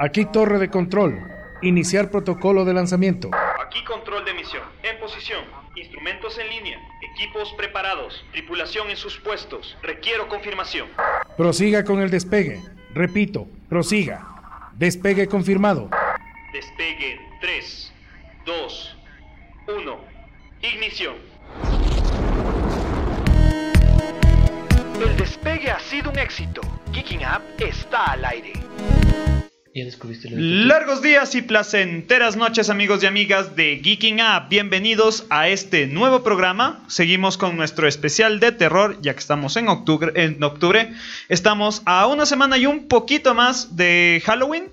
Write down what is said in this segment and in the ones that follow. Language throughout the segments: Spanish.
Aquí torre de control. Iniciar protocolo de lanzamiento. Aquí control de misión. En posición. Instrumentos en línea. Equipos preparados. Tripulación en sus puestos. Requiero confirmación. Prosiga con el despegue. Repito, prosiga. Despegue confirmado. Despegue 3, 2, 1. Ignición. El despegue ha sido un éxito. Geeking Up está al aire. Ya descubriste lo de Largos días y placenteras noches amigos y amigas de Geeking Up. Bienvenidos a este nuevo programa. Seguimos con nuestro especial de terror ya que estamos en octubre. En octubre. Estamos a una semana y un poquito más de Halloween.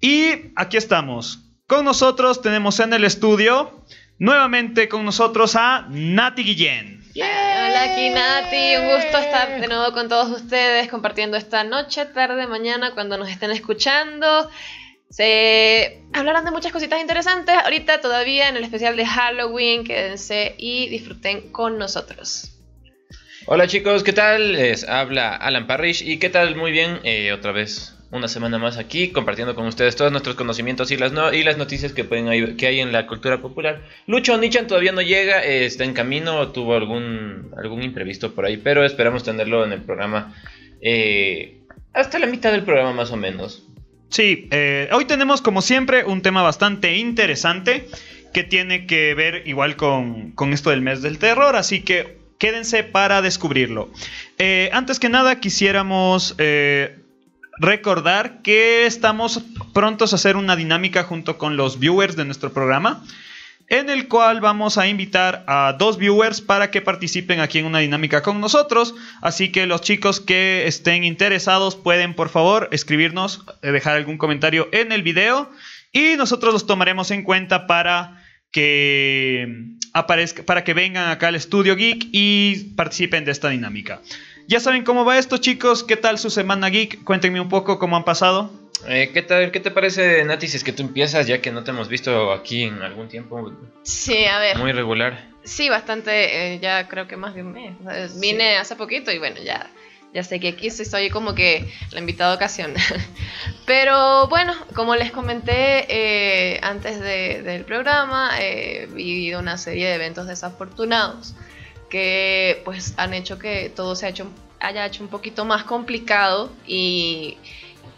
Y aquí estamos. Con nosotros tenemos en el estudio nuevamente con nosotros a Nati Guillén. Hola, aquí Nati. Un gusto estar de nuevo con todos ustedes compartiendo esta noche, tarde, mañana, cuando nos estén escuchando. Se hablarán de muchas cositas interesantes ahorita todavía en el especial de Halloween. Quédense y disfruten con nosotros. Hola chicos, ¿qué tal? Les habla Alan Parrish y ¿qué tal? Muy bien, eh, otra vez una semana más aquí compartiendo con ustedes todos nuestros conocimientos y las, y las noticias que, pueden que hay en la cultura popular. Lucho Nichan todavía no llega, está en camino, tuvo algún, algún imprevisto por ahí, pero esperamos tenerlo en el programa eh, hasta la mitad del programa más o menos. Sí, eh, hoy tenemos como siempre un tema bastante interesante que tiene que ver igual con, con esto del mes del terror, así que quédense para descubrirlo. Eh, antes que nada quisiéramos recordar que estamos prontos a hacer una dinámica junto con los viewers de nuestro programa. En el cual vamos a invitar a dos viewers para que participen aquí en una dinámica con nosotros. Así que los chicos que estén interesados pueden por favor escribirnos, eh, dejar algún comentario en el video y nosotros los tomaremos en cuenta para que aparezca, para que vengan acá al estudio geek y participen de esta dinámica. Ya saben cómo va esto, chicos. ¿Qué tal su semana geek? Cuéntenme un poco cómo han pasado. Eh, ¿Qué tal? ¿Qué te parece, Nati, si es que tú empiezas ya que no te hemos visto aquí en algún tiempo Sí, a ver. muy regular? Sí, bastante, eh, ya creo que más de un mes. O sea, Vine hace poquito y bueno, ya, ya sé que aquí soy como que la invitada ocasional. Pero bueno, como les comenté eh, antes de- del programa, he vivido una serie de eventos desafortunados que pues han hecho que todo se ha hecho, haya hecho un poquito más complicado y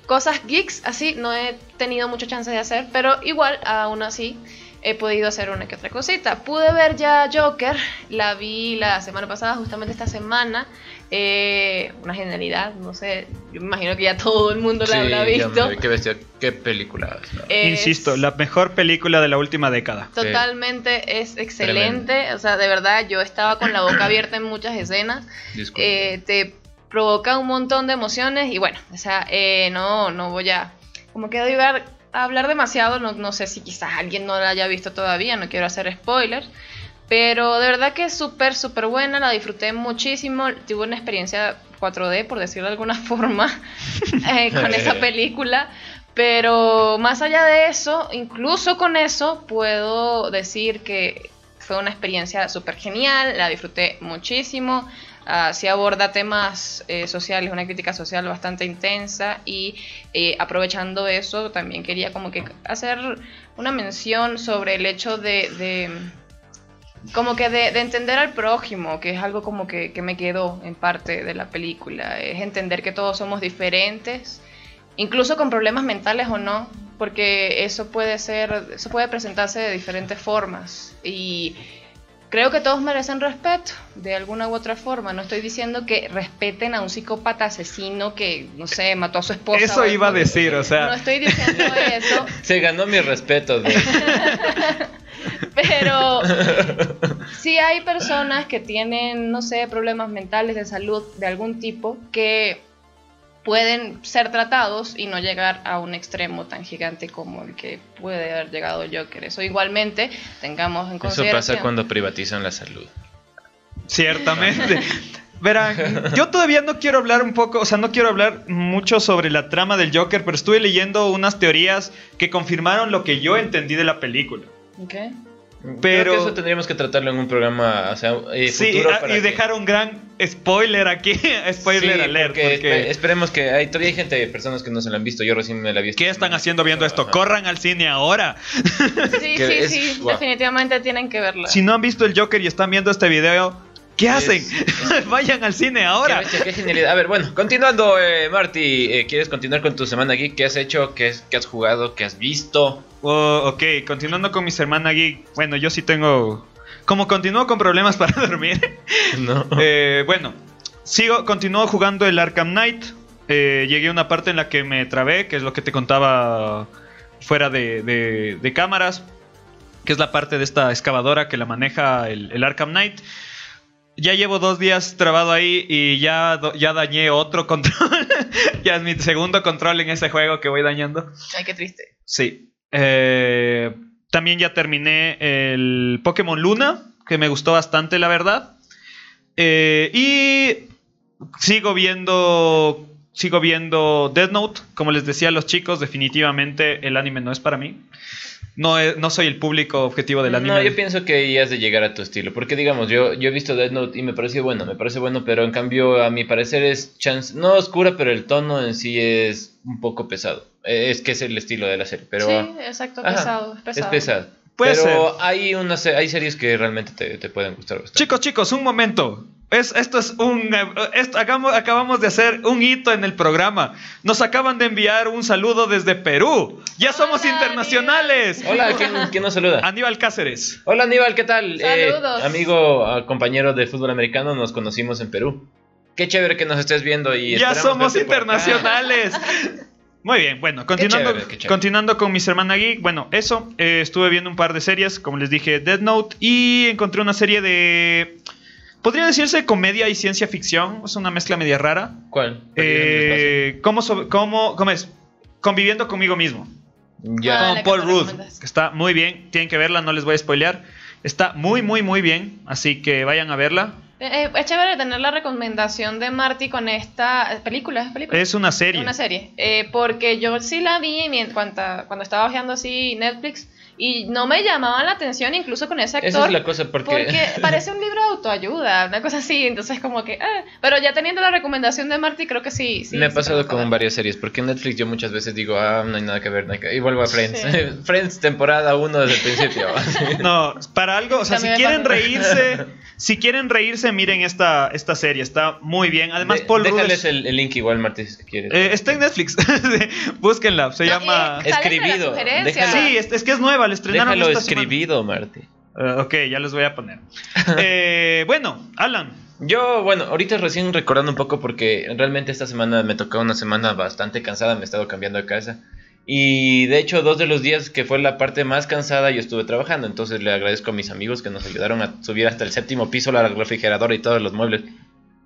cosas geeks así no he tenido mucha chance de hacer, pero igual aún así he podido hacer una que otra cosita. Pude ver ya Joker, la vi la semana pasada, justamente esta semana. Eh, una genialidad, no sé, yo me imagino que ya todo el mundo la habrá ya visto. me- qué bestia, qué película. ¿no? Es- Insisto, la mejor película de la última década. Totalmente es excelente, o sea, de verdad yo estaba con la boca abierta en muchas escenas. Disculpe. eh, te provoca un montón de emociones y bueno, o sea, eh, no, no voy a, como que iba a hablar demasiado, no, no sé si quizás alguien no la haya visto todavía, no quiero hacer spoilers, pero de verdad que es súper, súper buena, la disfruté muchísimo, tuve una experiencia 4D, por decirlo de alguna forma, eh, con esa película. Pero más allá de eso, incluso con eso, puedo decir que fue una experiencia súper genial, la disfruté muchísimo. Ah, sí aborda temas eh, sociales, una crítica social bastante intensa y eh, aprovechando eso también quería como que hacer una mención sobre el hecho de, de como que de, de entender al prójimo, que es algo como que, que me quedó en parte de la película, es entender que todos somos diferentes, incluso con problemas mentales o no, porque eso puede ser, eso puede presentarse de diferentes formas y creo que todos merecen respeto de alguna u otra forma. No estoy diciendo que respeten a un psicópata asesino que, no sé, mató a su esposa. Eso iba a decir, o sea. No estoy diciendo eso, Se ganó mi respeto. pero sí hay personas que tienen, no sé, problemas mentales de salud de algún tipo que pueden ser tratados y no llegar a un extremo tan gigante como el que puede haber llegado Joker. Eso igualmente tengamos en Eso consideración. pasa cuando privatizan la salud. Ciertamente. Verán, yo todavía no quiero hablar un poco, o sea, no quiero hablar mucho sobre la trama del Joker, pero estuve leyendo unas teorías que confirmaron lo que yo entendí de la película. Ok. Creo Pero- que eso tendríamos que tratarlo en un programa, o sea, eh, Sí, futuro ah, para y que- dejar un gran spoiler aquí. spoiler Sí, alert. porque Porque, espe- esperemos que hay todavía hay gente, personas que no se lo han visto. Yo recién me la vi. ¿Qué están haciendo viendo esto? Ajá. Corran al cine ahora. Sí, sí, es- sí. wow. Definitivamente tienen que verla. Si no han visto el Joker y están viendo este video, ¿qué hacen? Es- Vayan al cine ahora. Qué, bestia, qué genialidad. A ver, bueno, continuando, eh, Marty, eh, ¿quieres continuar con tu semana geek? ¿Qué has hecho? ¿Qué, es- qué has jugado? ¿Qué has visto? Oh, ok, continuando con mi semana geek. Bueno, yo sí tengo. Como continúo con problemas para dormir. No. eh, bueno, sigo, continúo jugando el Arkham Knight. Eh, llegué a una parte en la que me trabé, que es lo que te contaba fuera de, de- de cámaras. Que es la parte de esta excavadora que la maneja el, el Arkham Knight. Ya llevo dos días trabado ahí y ya, ya dañé otro control. ya es mi segundo control en ese juego que voy dañando. Ay, qué triste. Sí. Eh, también ya terminé el Pokémon Luna, que me gustó bastante, la verdad. Eh, y sigo viendo. Sigo viendo Death Note. Como les decía a los chicos, definitivamente el anime no es para mí. No, es- no soy el público objetivo del anime. No, yo pienso que ya has de llegar a tu estilo. Porque, digamos, yo, yo he visto Death Note y me pareció bueno, me parece bueno, pero en cambio, a mi parecer es chance, no oscura, pero el tono en sí es un poco pesado. Eh, Es que es el estilo de la serie, pero sí, exacto, Ajá, pesado, es pesado. es pesado. Puede pero hay, una, se- hay series que realmente te, te pueden gustar bastante. Chicos, chicos, un momento. Es, esto es un. eh, esto- hagamos- acabamos de hacer un hito en el programa. Nos acaban de enviar un saludo desde Perú. Ya somos Hola, internacionales. Hola, ¿quién, quién nos saluda? Aníbal Cáceres. Hola Aníbal, ¿qué tal? Eh, Saludos. amigo, ah, compañero de fútbol americano, nos conocimos en Perú. Qué chévere que nos estés viendo y Ya somos internacionales. Muy bien, bueno, continuando, chévere, qué chévere. continuando con mi hermana geek. Bueno, eso, eh, estuve viendo un par de series, como les dije, Dead Note, y encontré una serie de. Podría decirse comedia y ciencia ficción, es una mezcla media rara. ¿Cuál? Eh, ¿cómo, so- cómo, ¿Cómo es? Conviviendo conmigo mismo. Ya. Ah, con Paul Rudd, que está muy bien. Tienen que verla, no les voy a spoilear. Está muy, muy, muy bien. Así que vayan a verla. Eh, es chévere tener la recomendación de Marty con esta eh, película, ¿es película? Es una serie. Una serie. Eh, porque yo sí la vi cuando, cuando estaba viendo así Netflix y no me llamaban la atención incluso con ese actor. Esa es la cosa, porque... Porque parece un libro de autoayuda, una cosa así, entonces como que... ah, pero ya teniendo la recomendación de Marty, creo que sí. sí me ha pasado con varias series, porque en Netflix yo muchas veces digo, ah, no hay nada que ver, no hay que... y vuelvo a Friends. Sí. Friends temporada 1 desde el principio. No, para algo, o sea, si También quieren reírse, si quieren reírse, miren esta, esta serie, está muy bien. Además, De- Paul Rudd Déjales es- el, el link igual, Martín, si quieres. eh, está en Netflix. Búsquenla, se No, llama. la Escribido. Sí, es, es que es nueva, la estrenaron Déjalo esta escribido, Marty. Eh, ok, ya les voy a poner. Eh, bueno, Alan. Yo, bueno, ahorita recién recordando un poco porque realmente esta semana me tocó una semana bastante cansada, me he estado cambiando de casa. Y de hecho, dos de los días que fue la parte más cansada, yo estuve trabajando. Entonces le agradezco a mis amigos que nos ayudaron a subir hasta el séptimo piso la refrigeradora y todos los muebles.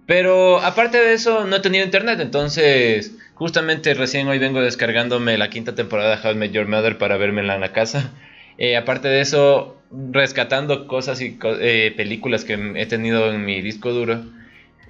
Pero aparte de eso, no he tenido internet. Entonces, justamente recién hoy vengo descargándome la quinta temporada de How I Met Your Mother para vérmela en la casa. Eh, aparte de eso, rescatando cosas y co- eh, películas que he tenido en mi disco duro,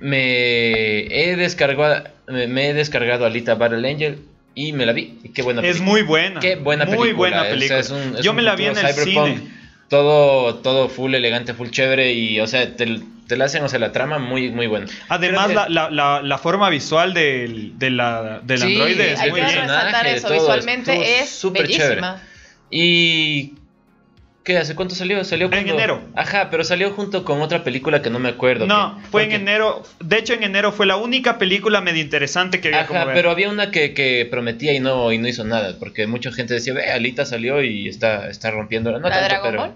me he descargado, me, he descargado Alita Battle Angel y me la vi. Y qué buena Es película. muy buena. Qué buena Muy película. buena o sea, película. es un- es Yo me la vi en el cyberpunk, cine. Todo, todo full elegante, full chévere y, o sea, te, te la hacen, o sea, la trama muy, muy buena. Además, la, la, la, la forma visual del, de la, del Sí, androide es Hay muy que bien. resaltar eso, todo, visualmente es súper bellísima. Y... ¿Qué? ¿Hace cuánto salió? Salió En cuando- enero. Ajá, pero salió junto con otra película que no me acuerdo. No, que- fue en enero. De hecho, en enero fue la única película medio interesante que había como Ajá, ver. pero había una que, que prometía y no, y no hizo nada, porque mucha gente decía, ve, Alita salió y está, está rompiendo la ¿La nota. Dragon Ball?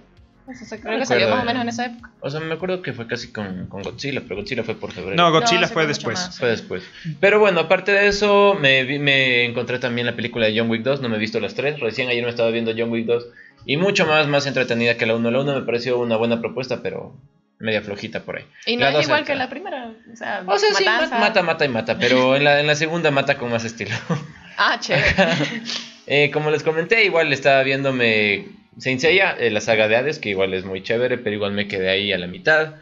Eso se- creo No que salió más o menos en esa época. O sea, me acuerdo que fue casi con, con Godzilla, pero Godzilla fue por febrero. No, Godzilla No, fue después. más. Fue después. Pero bueno, aparte de eso, me, vi- me encontré también la película de John Wick 2. No me he visto las tres. Recién ayer me estaba viendo John Wick 2. Y mucho más, más entretenida que la 1. La 1 me pareció una buena propuesta, pero media flojita por ahí. Y no La es igual está. que la primera. O sea, O sea, sí, mata, mata y mata. Pero en la, en la segunda mata con más estilo. Ah, chévere. Eh, como les comenté, igual estaba viéndome Saint Seiya, eh, la saga de Hades, que igual es muy chévere, pero igual me quedé ahí a la mitad.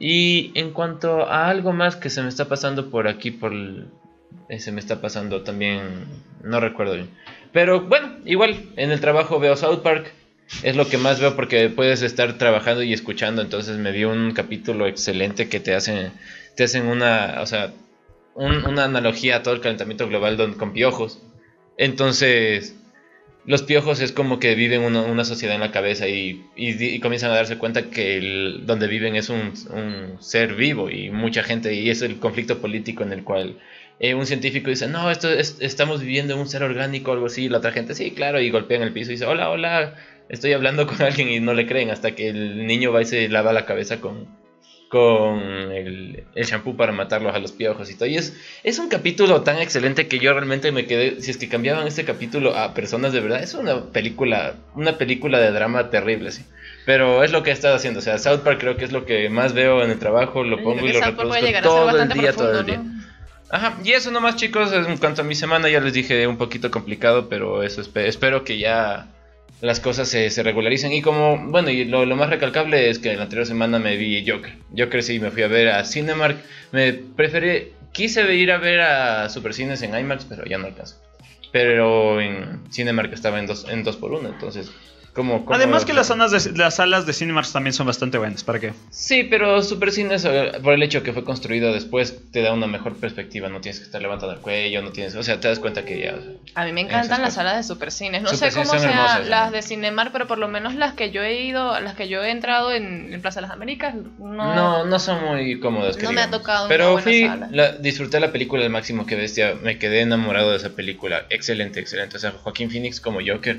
Y en cuanto a algo más que se me está pasando por aquí, por el- eh, se me está pasando también, no recuerdo bien. Pero bueno, igual en el trabajo veo South Park. Es lo que más veo porque puedes estar trabajando y escuchando. Entonces me vi un capítulo excelente que te hacen, te hacen una, o sea, un- una analogía a todo el calentamiento global con piojos. Entonces, los piojos es como que viven una, una sociedad en la cabeza y, y comienzan a darse cuenta que el- donde viven es un, un ser vivo y mucha gente, y es el conflicto político en el cual eh, un científico dice, no, esto es- estamos viviendo en un ser orgánico o algo así, y la otra gente, sí, claro, y golpean el piso y dice, hola, hola, estoy hablando con alguien y no le creen hasta que el niño va y se lava la cabeza con, con el, el shampoo para matarlos a los piojos y todo. Y es, es un capítulo tan excelente que yo realmente me quedé, si es que cambiaban este capítulo a personas de verdad, es una película, una película de drama terrible, sí. Pero es lo que he estado haciendo, o sea, South Park creo que es lo que más veo en el trabajo, lo pongo y lo reproduzco todo el día, todo el día. ¿no? Ajá, y eso nomás chicos, en cuanto a mi semana ya les dije un poquito complicado, pero eso espe- espero que ya las cosas se, regularicen. Y como, bueno, y lo, más recalcable es que la anterior semana me vi Joker. Joker sí, me fui a ver a Cinemark. Me preferí, quise ir a ver a Supercines en IMAX, pero ya no alcanzó. Pero en Cinemark estaba en 2 en dos por 1 entonces... Como, como- Además que las salas de, las salas de Cinemark también son bastante buenas. ¿Para qué? Sí, pero Supercines, eh, por el hecho que fue construido después, te da una mejor perspectiva. No tienes que estar levantando el cuello, no tienes. O sea, te das cuenta que ya. A mí me encantan las salas de supercines. No Supercines sé cómo sean hermosas, las ¿no? de Cinemark, pero por lo menos las que yo he ido, las que yo he entrado en, en Plaza de las Américas, no. No, no son muy cómodas. que No me ha tocado una Pero buena fui, sala. la- disfruté la película al máximo que bestia. Me quedé enamorado de esa película. Excelente, excelente. O sea, Joaquín Phoenix como Joker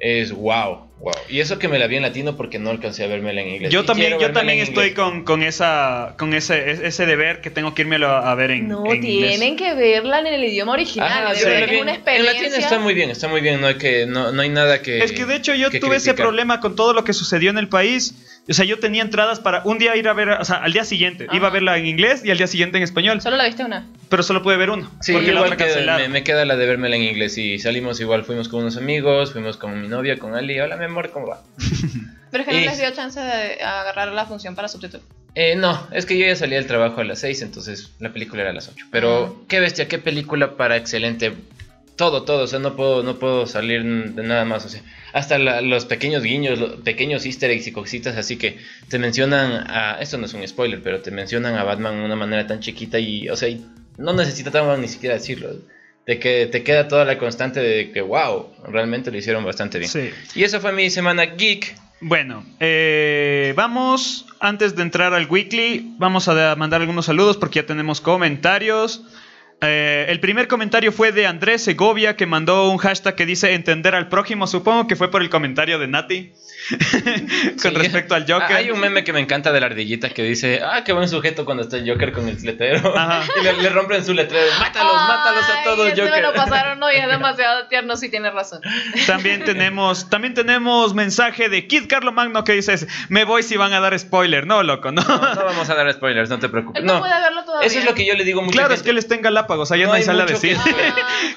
es wow, wow. Y eso que me la vi en latino porque no alcancé a vérmela en inglés. Yo Y también, yo también estoy con, con esa con ese, ese deber que tengo que irme a ver en, No, en inglés. tienen que verla en el idioma original. Sí, es una en- latino está muy bien, está muy bien. No hay, que, no, no hay nada que. Es que de hecho yo tuve ese problema con todo lo que sucedió en el país. O sea, yo tenía entradas para un día ir a ver, o sea, al día siguiente. Ajá. Iba a verla en inglés y al día siguiente en español. Solo la viste una. Pero solo pude ver uno. Sí, porque la otra me, me queda la de vérmela en inglés y salimos igual, fuimos con unos amigos, fuimos con mi novia, con Ali, hola mi amor, ¿cómo va? Pero es que no Y- les dio chance de agarrar la función para subtítulos. Eh, no, es que yo ya salía del trabajo a las 6, entonces la película era a las 8. Pero qué bestia, qué película para excelente. Todo, todo, o sea, no puedo, no puedo salir de nada más, o sea, hasta la- los pequeños guiños, los pequeños easter eggs y cositas, así que te mencionan a, esto no es un spoiler, pero te mencionan a Batman de una manera tan chiquita y, o sea, y no necesitamos ni siquiera decirlo. De que te queda toda la constante de que, wow, realmente lo hicieron bastante bien. Sí. Y esa fue mi semana geek. Bueno, eh, vamos, antes de entrar al weekly, vamos a da- mandar algunos saludos porque ya tenemos comentarios. Eh, el primer comentario fue de Andrés Segovia que mandó un hashtag que dice entender al prójimo. Supongo que fue por el comentario de Nati con Sí. respecto al Joker. Ah, Hay un meme que me encanta de la ardillita que dice, ah, qué buen sujeto cuando está el Joker con el letrero. Ajá. y le, le rompen su letrero. Mátalos, mátalos a todos, ese Joker. me lo pasaron, no, y es demasiado tierno, sí tiene razón. También tenemos, también tenemos mensaje de Kid Carlo Magno que dice, me voy si van a dar spoiler. No, loco, no. No, no vamos a dar spoilers, no te preocupes. Él no, No, puede verlo eso es lo que yo le digo a mucha Claro, es gente. que él está en Galápagos, allá no, No hay hay sala de mucho que cine.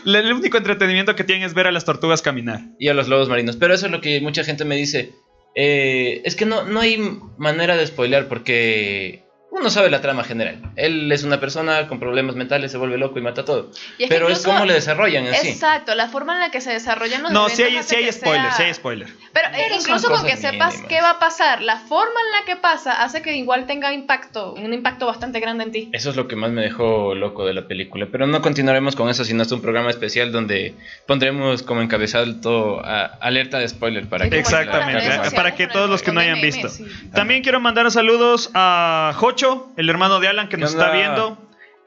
El único entretenimiento que tienen es ver a las tortugas caminar. Y a los lobos marinos. Pero eso es lo que mucha gente me dice. eh, es que no, no hay manera de spoilear porque uno sabe la trama general. Él es una persona con problemas mentales, se vuelve loco y mata todo. Y es que Pero es como le desarrollan en sí. Exacto, la forma en la que se desarrollan los No, sí hay, sí hay spoiler, sea- sí hay spoiler. Pero, Pero incluso con que sepas mínimas. qué va a pasar, la forma en la que pasa hace que igual tenga impacto, un impacto bastante grande en ti. Eso es lo que más me dejó loco de la película. Pero no continuaremos con eso, sino es un programa especial donde pondremos como encabezado a- alerta de spoiler para Sí, que Exactamente, para que todos los que no hayan visto. También quiero mandar saludos a Jocho, el hermano de Alan que nos ¿Qué está viendo.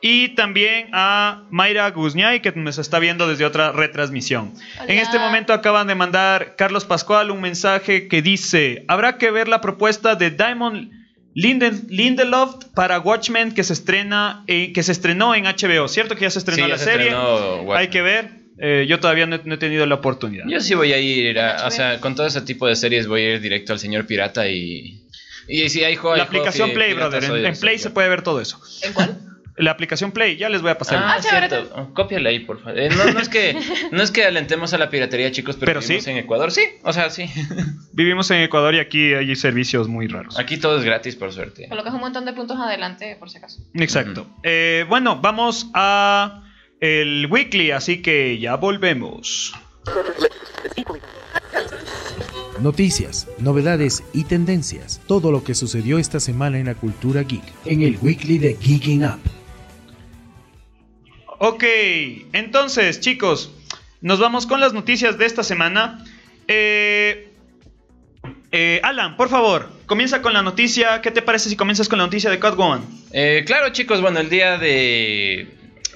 Y también a Mayra Guzñay que nos está viendo desde otra retransmisión. Hola. En este momento acaban de mandar Carlos Pascual un mensaje que dice, habrá que ver la propuesta de Diamond Linden- Lindelof para Watchmen que se estrena eh, que se estrenó en HBO, ¿cierto que ya se estrenó Sí, la se serie? estrenó. Hay que ver. Eh, yo todavía no, he- no he tenido la oportunidad. Yo sí voy a ir, a- o sea, con todo ese tipo de series voy a ir directo al señor pirata y... Y si hay juego... la aplicación Play, brother. En, en Play se puede ver todo eso. ¿En cuál? La aplicación Play, ya les voy a pasar. Ah, Ah, cierto. Oh, Cópiala ahí, por favor. Eh, no, no es que no es que alentemos a la piratería, chicos, pero, Pero vivimos sí. en Ecuador, sí. O sea, sí. Vivimos en Ecuador y aquí hay servicios muy raros. Aquí todo es gratis, por suerte. Colocas un montón de puntos adelante, por si acaso. Exacto. Eh, bueno, vamos a el weekly, así que ya volvemos. Noticias, novedades y tendencias. Todo lo que sucedió esta semana en la cultura geek. En el weekly de Geeking Up. Ok, entonces chicos, nos vamos con las noticias de esta semana. Eh, eh, Alan, por favor, comienza con la noticia. ¿Qué te parece si comienzas con la noticia de Catwoman? Eh, claro, chicos, bueno, el día de.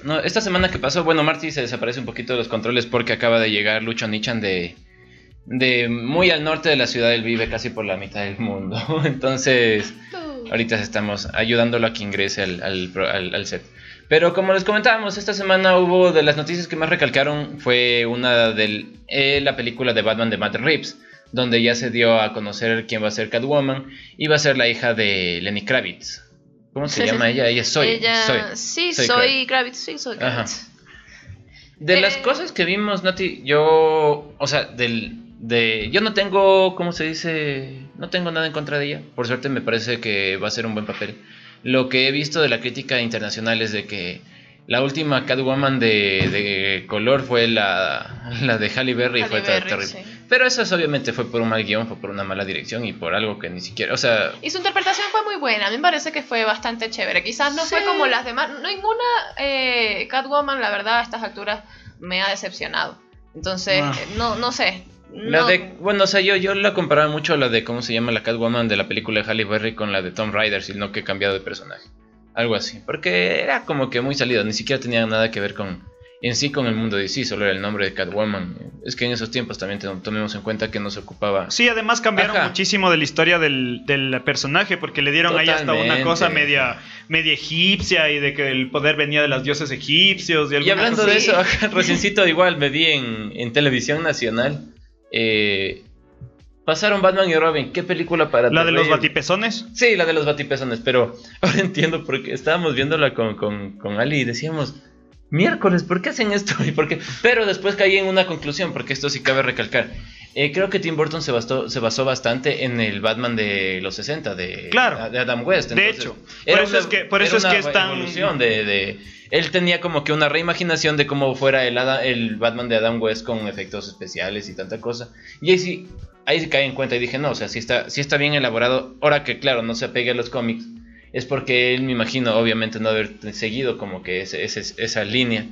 No, esta semana que pasó, bueno, Marty se desaparece un poquito de los controles porque acaba de llegar Lucho Nichan de. De muy al norte de la ciudad, él vive casi por la mitad del mundo. Entonces, ahorita estamos ayudándolo a que ingrese al, al, al- al set. Pero como les comentábamos, esta semana hubo de las noticias que más recalcaron fue una de la película de Batman de Matt Reeves, donde ya se dio a conocer quién va a ser Catwoman y va a ser la hija de Lenny Kravitz. ¿Cómo se llama ella? Ella Soy. Ella, Soy. sí, Soy soy, Kravitz, sí, soy Ajá. Kravitz. De las Eh. cosas que vimos, Nati, yo, o sea, del, de, yo no tengo, ¿cómo se dice? No tengo nada en contra de ella. Por suerte me parece que va a ser un buen papel. Lo que he visto de la crítica internacional es de que la última Catwoman de, de color fue la, la de Halle Berry y fue Berry, terrible. sí. Pero eso es, obviamente fue por un mal guion, fue por una mala dirección y por algo que ni siquiera, o sea, Y su interpretación fue muy buena, a mí me parece que fue bastante chévere. Quizás no fue como las demás, ninguna eh, Catwoman, la verdad, a estas alturas me ha decepcionado. Entonces, Ah. no, no sé. La no- de, bueno, o sea, yo, yo la comparaba mucho a la de, ¿cómo se llama? La Catwoman de la película de Halle Berry con la de Tom Rider, sino que he cambiado de personaje. Algo así. Porque era como que muy salido, ni siquiera tenía nada que ver con, en sí con el mundo de sí, solo era el nombre de Catwoman. Es que en esos tiempos también tomemos en cuenta que no se ocupaba... Sí, además cambiaron Ajá. muchísimo de la historia del, del personaje porque le dieron ahí hasta una Totalmente. cosa media, media egipcia y de que el poder venía de los dioses egipcios. Y, Y hablando cosa de eso, acá reciencito igual me vi en, en televisión nacional. Eh, pasaron Batman y Robin. ¿Qué película para La de los batipezones. Sí, la de los batipezones, pero ahora entiendo porque estábamos viéndola con, con, con Ali y decíamos, miércoles, ¿por qué hacen esto? ¿Y por qué? Pero después caí en una conclusión, porque esto sí cabe recalcar. Eh, creo que Tim Burton se basó, se basó bastante en el Batman de los 60, de, Claro. de Adam West. De hecho, por eso es que- por eso es que una es tan- de, de- Él tenía como que una reimaginación de cómo fuera el, el Batman de Adam West con efectos especiales y tanta cosa. Y ahí sí, ahí sí caí en cuenta y dije, no, o sea, sí está, sí está bien elaborado. Ahora que, claro, no se apegue a los cómics, es porque él, me imagino, obviamente no haber seguido como que ese, ese- esa línea.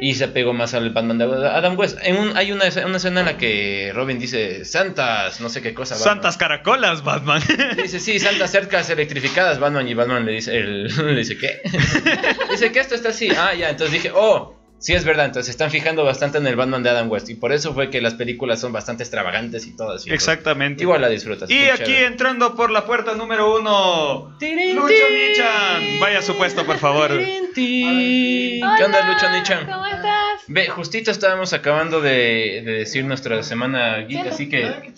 Y se apegó más al Batman de Adam West. En un, hay una, una escena en la que Robin dice, Santas, no sé qué cosa. Batman". Santas caracolas, Batman. Dice, sí, santas cercas electrificadas, Batman. Y Batman le dice, el- le dice, ¿qué? dice que esto está así. Ah, ya, entonces dije, oh, sí es verdad. Entonces se están fijando bastante en el Batman de Adam West. Y por eso fue que las películas son bastante extravagantes y todas. Exactamente. Igual la disfrutas. Y aquí chévere. entrando por la puerta número uno, Tirin, Lucho tirin. Nichan. Vaya a su puesto, por favor. Tirin, tirin. ¿Qué onda, Hola, Lucho Nichan? ¿Cómo estás? Ve, justito estábamos acabando de, de decir nuestra semana geek, así que,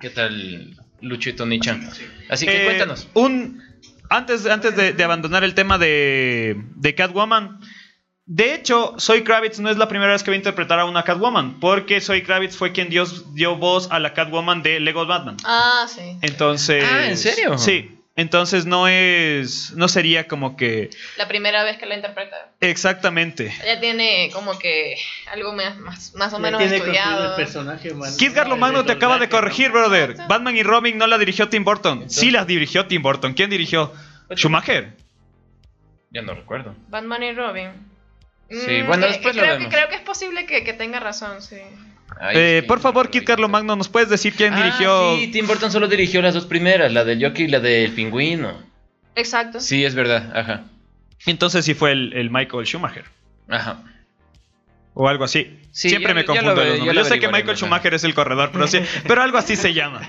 ¿qué tal, Luchito Nichan? Así que Eh, cuéntanos. Un, antes antes de, de abandonar el tema de, de Catwoman, de hecho, Soy Kravitz no es la primera vez que va a interpretar a una Catwoman, porque Soy Kravitz fue quien dio, dio voz a la Catwoman de Lego Batman. Ah, sí. Entonces. Ah, ¿en serio? Sí. Entonces no es. No sería como que. La primera vez que la interpreta. Exactamente. Ella tiene como que algo más, más, más o menos tiene estudiado. el personaje, man. Kid Carlo Magno te acaba de corregir, brother. Batman y Robin no la dirigió Tim Burton. Sí las dirigió Tim Burton. ¿Quién dirigió? Schumacher. Ya no recuerdo. Batman y Robin. Sí, Mm, bueno, eh, después lo creo vemos. Que, creo que es posible que, que tenga razón, sí. Ay, Eh, que por favor, Kid. Carlo Magno, ¿nos puedes decir quién Ah, dirigió? Sí, Tim Burton solo dirigió las dos primeras, la del Jockey y la del Pingüino. Exacto. Sí, es verdad, ajá. Entonces sí fue el, el Michael Schumacher. Ajá. O algo así. Sí, Siempre ya- me confundo lo- los nombres. lo Yo sé que Michael ajá. Schumacher es el corredor, pero, sí, pero algo así se llama.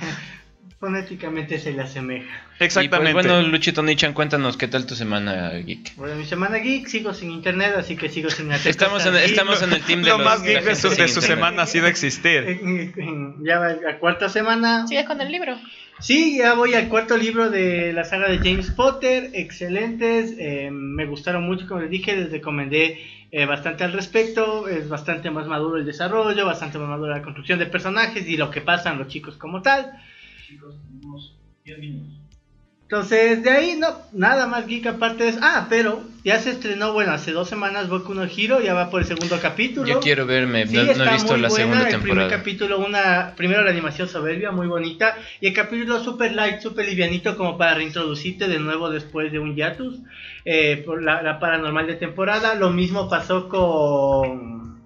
Fonéticamente se le asemeja. Exactamente. Y pues, bueno, Luchito Nichan, cuéntanos qué tal tu semana geek. Bueno, mi semana geek sigo sin internet, así que sigo sin hacer Estamos en, estamos en el team de Lo los- más geek de su, gente de su semana ha sido existir. Ya va la cuarta semana. ¿Sigues con el libro? Sí, ya voy al cuarto libro de la saga de James Potter. Excelentes, eh, me gustaron mucho, como les dije, les recomendé eh, bastante al respecto. Es bastante más maduro el desarrollo, bastante más madura la construcción de personajes y lo que pasan los chicos como tal. Entonces, de ahí no, nada más geek aparte de eso. Ah, pero ya se estrenó, bueno, hace dos semanas Boku no Hero, ya va por el segundo capítulo. Yo quiero verme, Sí, no, no está he visto muy la buena. segunda el primer temporada. capítulo, una, primero la animación soberbia, muy bonita. Y el capítulo super light, super livianito, como para reintroducirte de nuevo después de un hiatus. eh, por la, la paranormal de temporada. Lo mismo pasó con.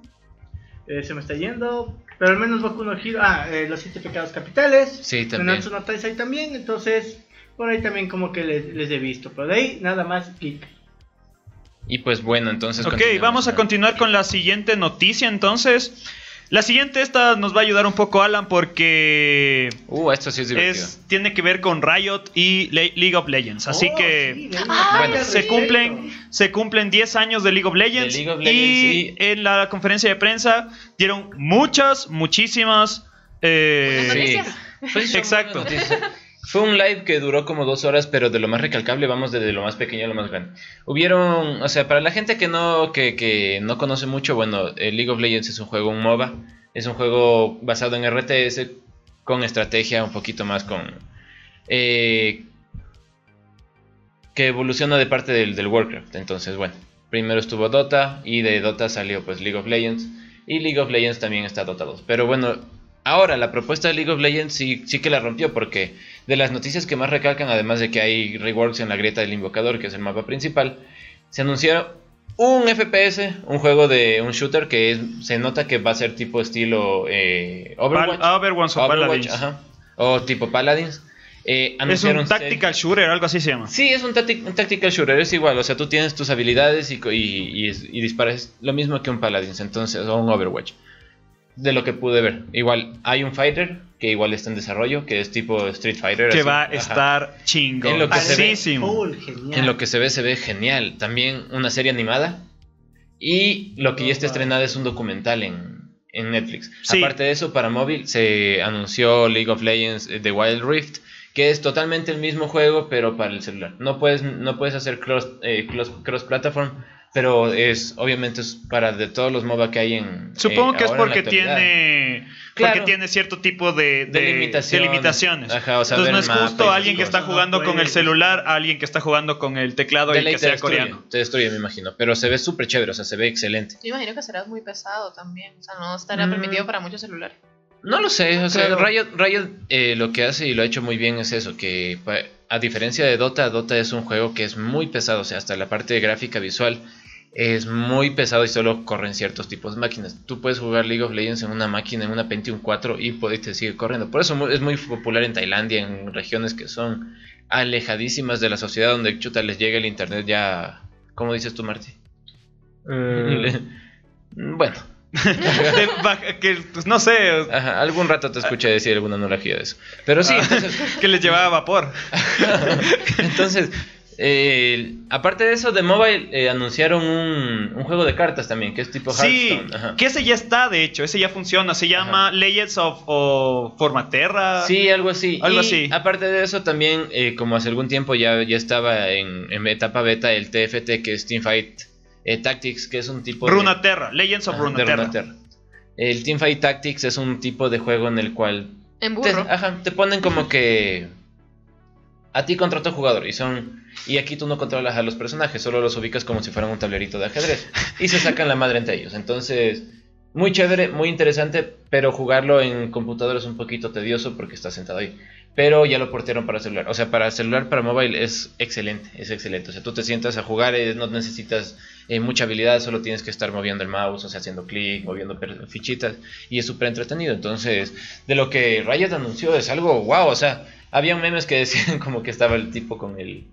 eh, se me está yendo. Pero al menos Boku no Hero. Ah, eh, Los Siete Pecados Capitales. Sí, también. Nanatsu no Taizai también. Entonces, por ahí también como que les, les he visto. Pero de ahí, nada más geek. Y pues bueno, entonces. Ok, vamos a continuar con la siguiente noticia entonces. La siguiente esta nos va a ayudar un poco Alan porque Uh, esto sí es divertido. es, tiene que ver con Riot y Le- League of Legends. Así Oh, que sí, Ah, bueno, se cumplen, se cumplen 10 años de League of Legends, De League of y sí. en la conferencia de prensa dieron muchas, muchísimas... eh, Sí. Pues Exacto. Fue un live que duró como dos horas, pero de lo más recalcable vamos desde lo más pequeño a lo más grande. Hubieron, o sea, para la gente que no, que, que no conoce mucho, bueno, el League of Legends es un juego, un MOBA, es un juego basado en RTS con estrategia, un poquito más con... eh, que evoluciona de parte del, del Warcraft. Entonces, bueno, primero estuvo Dota y de Dota salió pues League of Legends y League of Legends también está Dota 2. Pero bueno, ahora la propuesta de League of Legends sí, sí que la rompió porque de las noticias que más recalcan, además de que hay reworks en la grieta del invocador, que es el mapa principal, se anunció un FPS, un juego de un shooter que es- se nota que va a ser tipo estilo eh, Overwatch. Pal- Overwatch o Overwatch, Paladins. ajá, o tipo Paladins. Eh, Es anunciaron un tactical shooter, algo así se llama. Sí, es un, un tactical shooter, es igual, o sea, tú tienes tus habilidades y, y, y y disparas lo mismo que un Paladins, entonces, o un Overwatch. De lo que pude ver. Igual, hay un fighter que igual está en desarrollo, que es tipo Street Fighter. Que así, va a ajá. estar chingón. En lo que se ve- genial. En lo que se ve, se ve genial. También una serie animada. Y lo que ya está estrenado es un documental en, en Netflix. Sí. Aparte de eso, para móvil se anunció League of Legends eh, The Wild Rift, que es totalmente el mismo juego, pero para el celular. No puedes, no puedes hacer cross, eh, cross, cross platform, pero es obviamente es para de todos los MOBA que hay en. Supongo eh, que es porque tiene Claro. porque tiene cierto tipo de, de- De limitaciones. de limitaciones. Ajá, o sea, Entonces no es justo alguien que está jugando No con el celular a alguien que está jugando con el teclado De y que te sea destruye, coreano. te destruye, me imagino. Pero se ve súper chévere, o sea, se ve excelente. Yo imagino que será muy pesado también. O sea, no estará Mm. permitido para muchos celulares. No lo sé, o sea, Claro. Riot, Riot, eh, lo que hace y lo ha hecho muy bien es eso, que a diferencia de Dota, Dota es un juego que es muy pesado, o sea, hasta la parte de gráfica visual es muy pesado y solo corren ciertos tipos de máquinas. Tú puedes jugar League of Legends en una máquina, en una Pentium 4 y te sigue corriendo. Por eso es muy popular en Tailandia, en regiones que son alejadísimas de la sociedad donde chuta les llega el internet ya, ¿cómo dices tú, Marty? bueno, De baja- que, pues, no sé, Ajá, algún rato te escuché decir alguna analogía de eso. Pero sí, entonces, que les llevaba vapor. entonces eh, aparte de eso, de mobile eh, anunciaron un, un juego de cartas también, que es tipo Sí, Hearthstone. Ajá. que ese ya está, de hecho, ese ya funciona. Se llama Legends of o Formaterra. Sí, algo así. Algo y así. aparte de eso, también, eh, como hace algún tiempo ya, ya estaba en, en etapa beta el TFT, que es Teamfight eh, Tactics, que es un tipo de... Runaterra, Legends of Ajá, de Runaterra. El Teamfight Tactics es un tipo de juego en el cual En te, burro. ajá, te ponen como que a ti contra otro jugador y son y aquí tú no controlas a los personajes, solo los ubicas como si fueran un tablerito de ajedrez y se sacan la madre entre ellos. Entonces, muy chévere, muy interesante, pero jugarlo en computador es un poquito tedioso porque estás sentado ahí. Pero ya lo portaron para celular. O sea, para celular, para mobile es excelente, es excelente. O sea, tú te sientas a jugar, eh, no necesitas eh, mucha habilidad, solo tienes que estar moviendo el mouse, o sea, haciendo clic, moviendo fichitas, y es súper entretenido. Entonces, de lo que Riot anunció es algo wow, o sea, había memes que decían como que estaba el tipo con el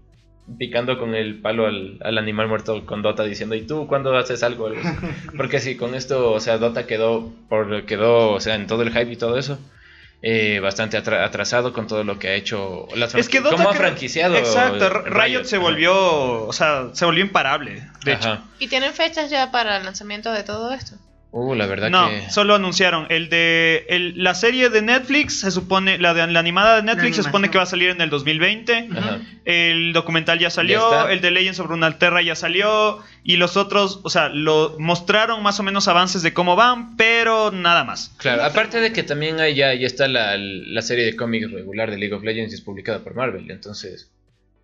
picando con el palo al, al animal muerto con Dota diciendo, ¿y tú cuándo haces algo? Porque sí, con esto, o sea, Dota quedó, por, quedó, o sea, en todo el hype y todo eso, eh, bastante atra- atrasado con todo lo que ha hecho. La Es que Dota ¿Cómo ha franquiciado? Exacto, Riot se Ajá. volvió, o sea, se volvió imparable, de hecho. ¿Y tienen fechas ya para el lanzamiento de todo esto? Uh, la verdad No, que. solo anunciaron el de el- la serie de Netflix, se supone la de la animada de Netflix se supone que va a salir en el 2020. Ajá. El documental ya salió, Ya el de Legends of Runeterra ya salió y los otros, o sea, lo mostraron más o menos avances de cómo van, pero nada más. Claro, aparte de que también hay ya, ya está la, la serie de cómics regular de League of Legends y es publicada por Marvel, entonces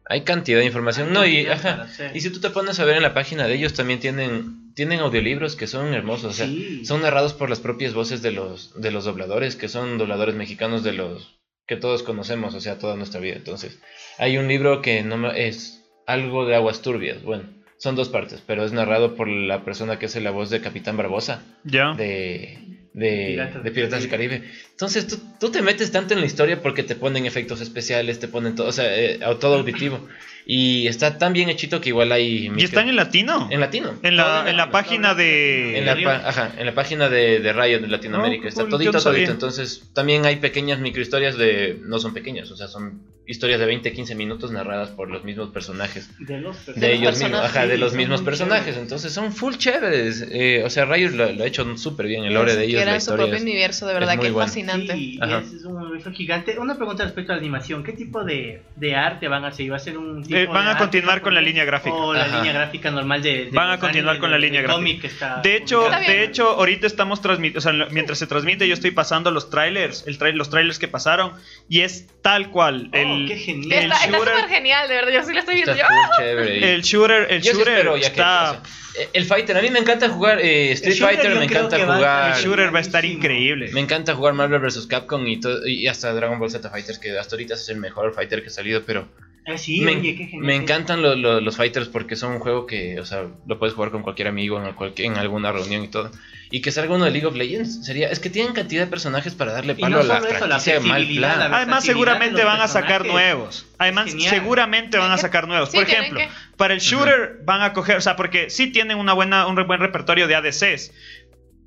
Hay cantidad de información. No, y, ajá, y si tú te pones a ver en la página de ellos, también tienen, tienen audiolibros que son hermosos. O sea, Sí. son narrados por las propias voces de los, de los dobladores, que son dobladores mexicanos de los que todos conocemos, o sea, toda nuestra vida. Entonces, hay un libro que no me- es algo de aguas turbias. Bueno, son dos partes, pero es narrado por la persona que hace la voz de Capitán Barbosa Ya. de, de, Piratas de del Piratas del Caribe. Entonces tú, tú te metes tanto en la historia porque te ponen efectos especiales, te ponen todo, o sea, eh, todo auditivo. Y está tan bien hechito que igual hay... ¿Y están en latino? en latino. En la, en la página de... En la, pa- ajá, en la página de, de Riot de Latinoamérica Oh, está todito, sabía. todito. Entonces también hay pequeñas microhistorias de... No son pequeñas, o sea, son historias de 20, 15 minutos narradas por los mismos personajes. De los De los ellos mismos, personajes, ajá, de los mismos personajes. Entonces son full chéveres. Eh, o sea, Riot lo, lo ha hecho súper bien. El lore de ellos, la Era su propio es- universo, de verdad que es bueno. fascinante. Sí, Ajá. es, un universo gigante. Una pregunta respecto a la animación. ¿Qué tipo de, de arte van a seguir? ¿Va a ser un Eh, van a continuar con la línea gráfica. O la Ajá. línea gráfica normal de... de Van a continuar con la línea gráfica. cómic que está De hecho. Está de hecho, ahorita estamos transmitiendo, o sea, mientras se transmite, yo estoy pasando los trailers, el trai- los trailers que pasaron, y es tal cual. Oh, el, qué genial. el Está súper genial, de verdad. Yo sí lo estoy viendo. Está Yo, el shooter, el Yo shooter está. eh, el fighter, a mí me encanta jugar eh, Street Fighter, me encanta jugar. el shooter va a estar increíble. Me encanta jugar Marvel vs. Capcom y, todo, y hasta Dragon Ball Z Fighters, que hasta ahorita es el mejor fighter que ha salido, pero Ah, sí, me, oye, qué genial. me encantan lo- lo- los fighters porque son un juego que, o sea, lo puedes jugar con cualquier amigo en, cualquier, en alguna reunión y todo. Y que salga uno de League of Legends sería, es que tienen cantidad de personajes para darle Y palo no a la franquicia de mal plan. la Además, seguramente los van a sacar nuevos. Además, genial. seguramente van a sacar nuevos. Sí, Por ejemplo, que. para el shooter van a coger, o sea, porque sí tienen una buena, un buen repertorio de ADCs,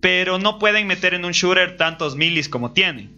pero no pueden meter en un shooter tantos milis como tienen.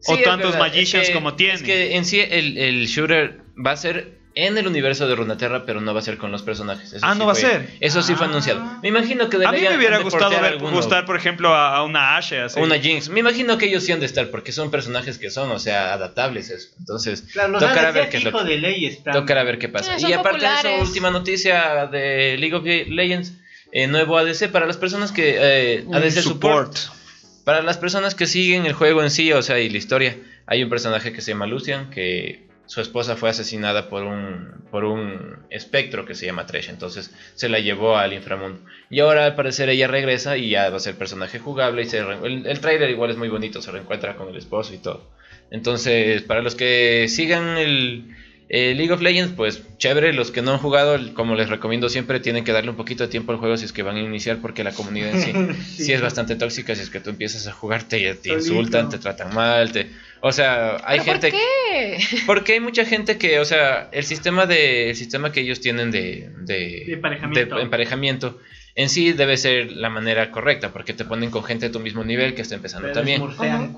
Sí, o tantos verdad, magicians es que- como tienen. Es que en sí el, el shooter va a ser en el universo de Runeterra, pero no va a ser con los personajes. Eso Ah, sí no va a ser. Eso sí fue Ah. anunciado. Me imagino que de A mí me hubiera gustado ver, alguno. gustar, por ejemplo, a, a una Ashe así. Una Jinx. Me imagino que ellos sí han de estar porque son personajes que son, o sea, adaptables. Eso. Entonces, Claro, tocará ver qué lo de ley tocará ver qué pasa. Sí, y aparte de eso, última noticia de League of Legends. eh, nuevo ADC para las personas que eh, Un ADC support. support. Para las personas que siguen el juego en sí, o sea, y la historia, hay un personaje que se llama Lucian, que su esposa fue asesinada por un, por un espectro que se llama Tresh, entonces se la llevó al inframundo. Y ahora al parecer ella regresa y ya va a ser personaje jugable. Y el, el trailer igual es muy bonito, se reencuentra con el esposo y todo. Entonces, para los que sigan el, el League of Legends, pues chévere. Los que no han jugado, como les recomiendo siempre, tienen que darle un poquito de tiempo al juego si es que van a iniciar, porque la comunidad en sí sí, es bastante tóxica. Si es que tú empiezas a jugar, te, te insultan, te tratan mal. Te, o sea, hay ¿Pero gente. ¿Por qué? Porque hay mucha gente que, o sea, el sistema de el sistema que ellos tienen de, de, De emparejamiento. de emparejamiento en sí debe ser la manera correcta, porque te ponen con gente de tu mismo nivel que está empezando Pero también.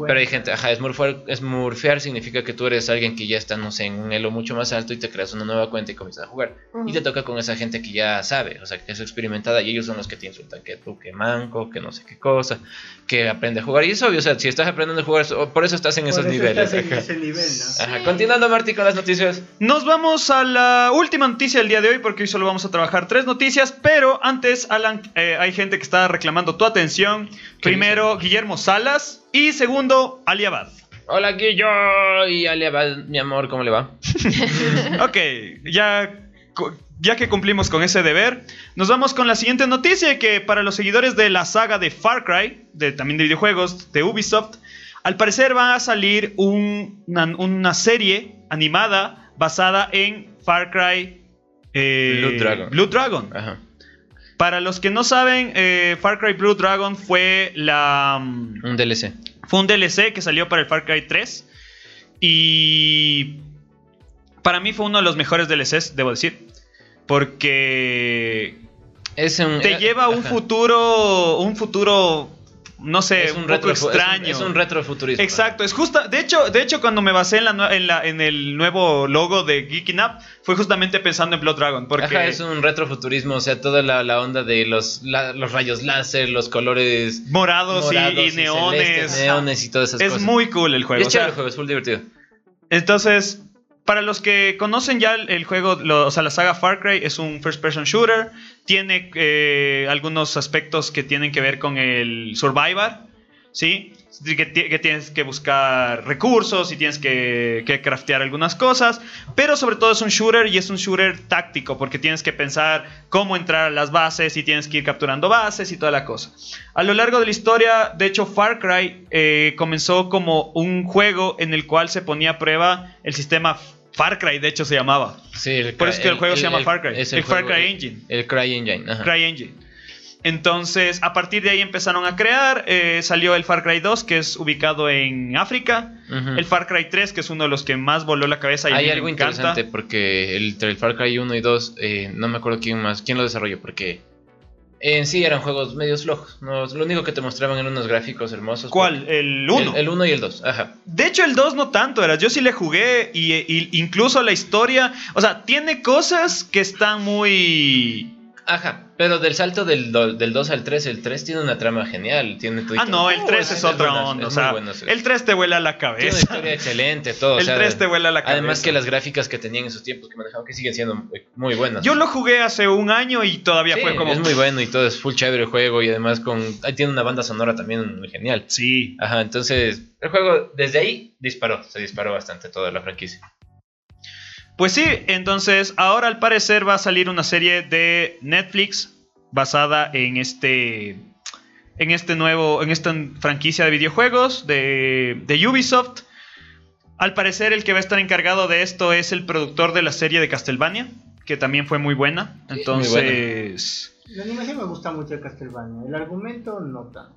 Pero hay gente, ajá, smurfear, smurfear significa que tú eres alguien que ya está, no sé, en un elo mucho más alto y te creas una nueva cuenta y comienzas a jugar. Y te toca con esa gente que ya sabe, o sea, que es experimentada y ellos son los que te insultan, que tú, que manco, que no sé qué cosa, que aprende a jugar. Y es obvio, o sea, si estás aprendiendo a jugar, por eso estás en Por esos eso niveles. estás en ajá. ese nivel, ¿no? Ajá, Continuando, Marty, con las noticias. Nos vamos a la última noticia del día de hoy porque hoy solo vamos a trabajar tres noticias, pero antes, Eh, hay gente que está reclamando tu atención. Primero, Guillermo Salas y segundo, Ali Abad. Hola, Guillo y Alia, mi amor, ¿cómo le va? Ok, ya, ya que cumplimos con ese deber, nos vamos con la siguiente noticia que para los seguidores de la saga de Far Cry, de, también de videojuegos, de Ubisoft, al parecer va a salir un- una, una serie animada basada en Far Cry eh, Blue Dragon. Blue Dragon. Ajá. Para los que no saben, eh, Far Cry Blue Dragon fue la... mm, Un DLC. fue un DLC que salió para el Far Cry 3. Y para mí fue uno de los mejores DLCs, debo decir. Porque Es un, te eh, lleva a un futuro, un futuro, no sé, Es un, un, poco retro, es un- extraño. Es un, retrofuturismo. Exacto, es justa. De hecho, de hecho, cuando me basé en, la, en, la- en el nuevo logo de Geeking Up, fue justamente pensando en Blood Dragon. Porque Ajá, es un retrofuturismo, o sea, toda la, la onda de los, los rayos láser, los colores morados, y- morados y, neones. celestes, neones y todas esas es cosas. muy cool el Y juego. es o sea, chévere el juego, es full divertido. Entonces, para los que conocen ya el, juego, o sea, la saga Far Cry es un first person shooter. Tiene eh, algunos aspectos que tienen que ver con el Survivor. ¿sí? Que, ti- que tienes que buscar recursos y tienes que, que craftear algunas cosas, pero sobre todo es un shooter y es un shooter táctico porque tienes que pensar cómo entrar a las bases y tienes que ir capturando bases y toda la cosa. A lo largo de la historia, de hecho, Far Cry eh, comenzó como un juego en el cual se ponía a prueba el sistema Far Cry, de hecho se llamaba. Sí, el, Por eso es que el juego se llama Far Cry, es el Far Cry Engine. El Cry Engine. ajá. Cry Engine. Entonces, a partir de ahí empezaron a crear. eh, salió el Far Cry 2, que es ubicado en África. El Far Cry 3, que es uno de los que más voló la cabeza. y Hay me algo encanta. interesante porque entre el Far Cry 1 y 2, eh, no me acuerdo quién más, quién lo desarrolló, porque en sí eran juegos medios flojos. No, lo único que te mostraban eran unos gráficos hermosos. ¿Cuál? El 1. El 1 y el 2, ajá. De hecho, el 2 no tanto, era. Yo sí le jugué y, y incluso la historia. O sea, tiene cosas que están muy. Ajá, pero del salto del, do- del 2 al 3, el 3 tiene una trama genial. Tiene Ah, no, el 3 es otra onda. O es sea, bueno, sí. el 3 te vuela la Tiene una cabeza. historia excelente, todo. o El sea, 3 te vuela la cabeza. Además que las gráficas que tenían en esos tiempos que manejaban que siguen siendo muy- muy buenas. Yo lo jugué hace un año y todavía Sí, fue como. es muy bueno y todo, es full chévere el juego y además con ahí tiene una banda sonora también muy genial. Sí. Ajá, entonces el juego desde ahí disparó, se disparó bastante toda la franquicia. Pues sí, entonces ahora al parecer va a salir una serie de Netflix basada en este en este nuevo en esta franquicia de videojuegos de, de Ubisoft. Al parecer el que va a estar encargado de esto es el productor de la serie de Castlevania, que también fue muy buena. Entonces, La animación me gusta mucho de Castlevania, el argumento no tanto.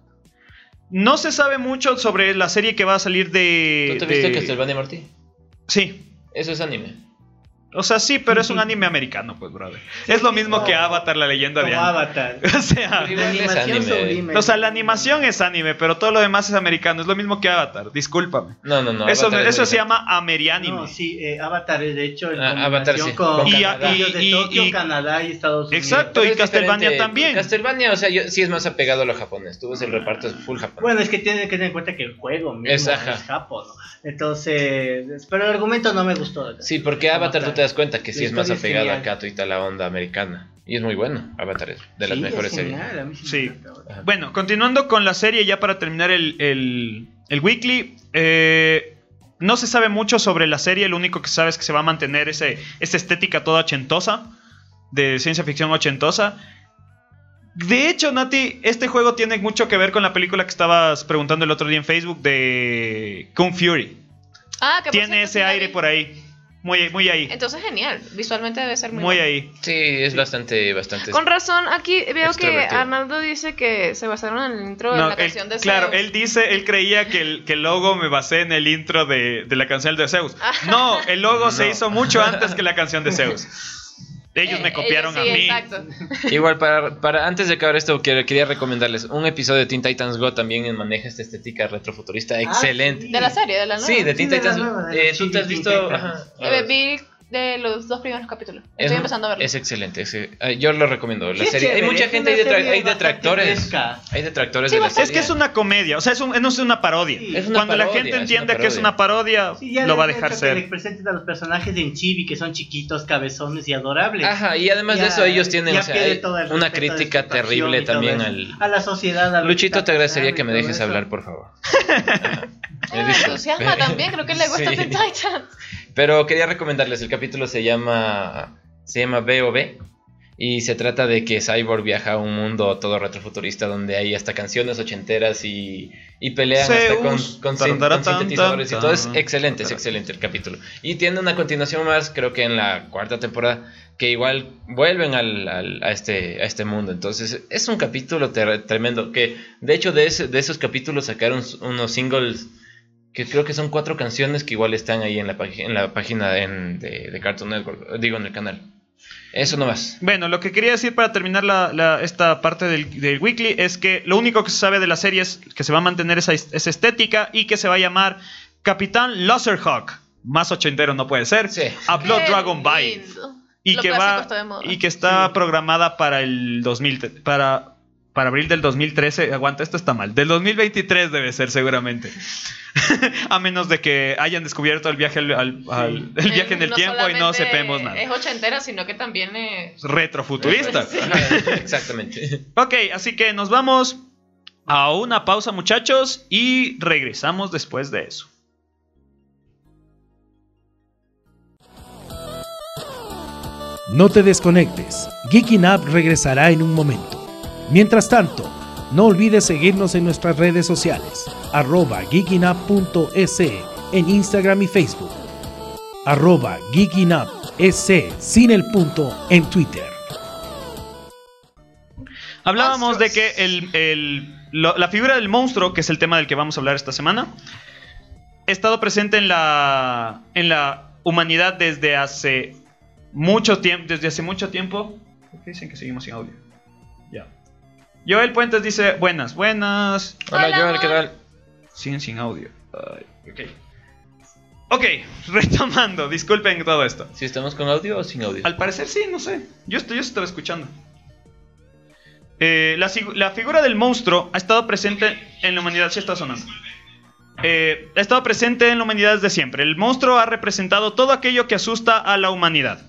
no se sabe mucho sobre la serie que va a salir de ¿Tú te viste Castlevania Martí? Sí. Eso es anime. O sea, sí, pero es un anime americano, pues, brother. Es lo mismo que Avatar, la leyenda Como de Aang. Avatar. O sea, La animación anime. sublime. O sea, la animación es anime, pero todo lo demás es americano. Es lo mismo que Avatar, discúlpame. No, no, no. eso Avatar eso se llama amerianime. No, sí, eh, Avatar es de hecho en Ah, Avatar, sí, con, con Y- Canadá. y- Tokio, y- Canadá y Estados Unidos. Exacto. Pero y Castlevania también. Castlevania, o sea, yo, sí es más apegado a lo japonés. Tú ves el reparto es full japonés. Bueno, es que tienen que tener en cuenta que el juego mismo Es, es, ajá. japo, ¿no? Entonces, pero el argumento no me gustó. Sí, porque Avatar tú te das cuenta que La sí es más apegada genial. acá a toda la onda americana. Y es muy bueno. Avatar es de las Sí, mejores es series. a mí sí me. Bueno, continuando con la serie, ya para terminar el, el- el weekly. eh, no se sabe mucho sobre la serie. Lo único que se sabe es que se va a mantener ese, esa estética toda ochentosa. De ciencia ficción ochentosa. De hecho, Nati, este juego tiene mucho que ver con la película que estabas preguntando el otro día en Facebook de Kung Fury. Ah, que por Tiene ese aire por ahí. Muy, muy ahí. Entonces genial, visualmente debe ser muy, Muy bueno. ahí. Sí, es bastante, bastante. Con razón, aquí veo que. Arnaldo dice que se basaron en el intro de la él- canción de claro, Zeus. él dice, él creía que el, que el logo me basé en el intro de, de la canción de Zeus. Ah. No, el logo se hizo mucho antes que la canción de Zeus. Ellos me Eh, copiaron ellos sí, a mí. Exacto. Igual, para, para antes de acabar esto, quiero- quería recomendarles un episodio de Teen Titans Go también maneja esta estética retrofuturista excelente. sí. De la serie, de la nueva. Sí, de Teen Sí, Titans de eh, ¿Tú te has visto? Ajá. Eh, vi de los dos primeros capítulos. Es- Estoy empezando a verlo. Es excelente. es- eh, yo lo recomiendo. La Sí, serie. hay mucha gente, hay, detra- serie hay detractores. fresca. Hay detractores Sí, de la bastante. Es serie. que es una comedia, o sea, es un- no es una parodia. Sí. Es una Cuando la parodia, gente es una entiende que es una parodia, lo va a dejar hecho que les ser. presenten a los personajes en Chibi que son chiquitos, cabezones y adorables. Ajá, y además de Ya- eso ellos tienen o sea, una de crítica terrible también al... a la sociedad. a Luchito, te agradecería que me dejes hablar, por favor. Me entusiasma también, creo que le gusta. Teen Titans. Pero quería recomendarles, el capítulo se llama se llama B.O.B. y se trata de que Cyborg viaja a un mundo todo retrofuturista donde hay hasta canciones ochenteras y, y pelean hasta con, con, sin- sintetizadores y todo. Es excelente, es excelente el capítulo. Y tiene una continuación más, creo que en la cuarta temporada, que igual vuelven al, al- a, este, a este mundo. Entonces es un capítulo tremendo, que de hecho de, ese- de esos capítulos sacaron unos singles que creo que son cuatro canciones que igual están ahí en la, página en la página en- de, de Cartoon Network, digo en el canal. Eso nomás. Bueno, lo que quería decir para terminar la- la- esta parte del, del weekly es que lo único que se sabe de la serie es que se va a mantener esa, esa estética y que se va a llamar Capitán Laserhawk. Más ochentero no puede ser. Sí. A Blood Qué Dragon Bite. Y Lo que va está de moda. y que está Sí. programada para el 2000 te- para para abril del 2013. Aguanta, esto está mal. Del 2023 debe ser seguramente. a menos de que hayan descubierto el viaje al, al- al- el viaje en el No tiempo y no sepamos nada. Es ochentera, sino que también es. Retrofuturista. Exactamente. Ok, así que nos vamos a una pausa muchachos y regresamos después de eso. No te desconectes, Geeking Up regresará en un momento. Mientras tanto, no olvides seguirnos en nuestras redes sociales, arroba geekingup.es en Instagram y Facebook, arroba geekingup.es sin el punto en Twitter. Hablábamos de que el, el- lo- la figura del monstruo, que es el tema del que vamos a hablar esta semana, ha estado presente en la, en la humanidad desde hace mucho tiempo. Desde hace mucho tiempo. ¿Por qué dicen que seguimos sin audio? Joel Puentes dice: Buenas, buenas. Hola, Hola, Joel, ¿qué tal? Siguen sin audio. Ay, ok. Ok, retomando. Disculpen todo esto. ¿Si estamos con audio o sin audio? Al parecer sí, no sé. Yo, estoy, yo estaba escuchando. Eh, la, la figura del monstruo ha estado presente en la humanidad. Sí está sonando. Eh, ha estado presente en la humanidad desde siempre. El monstruo ha representado todo aquello que asusta a la humanidad.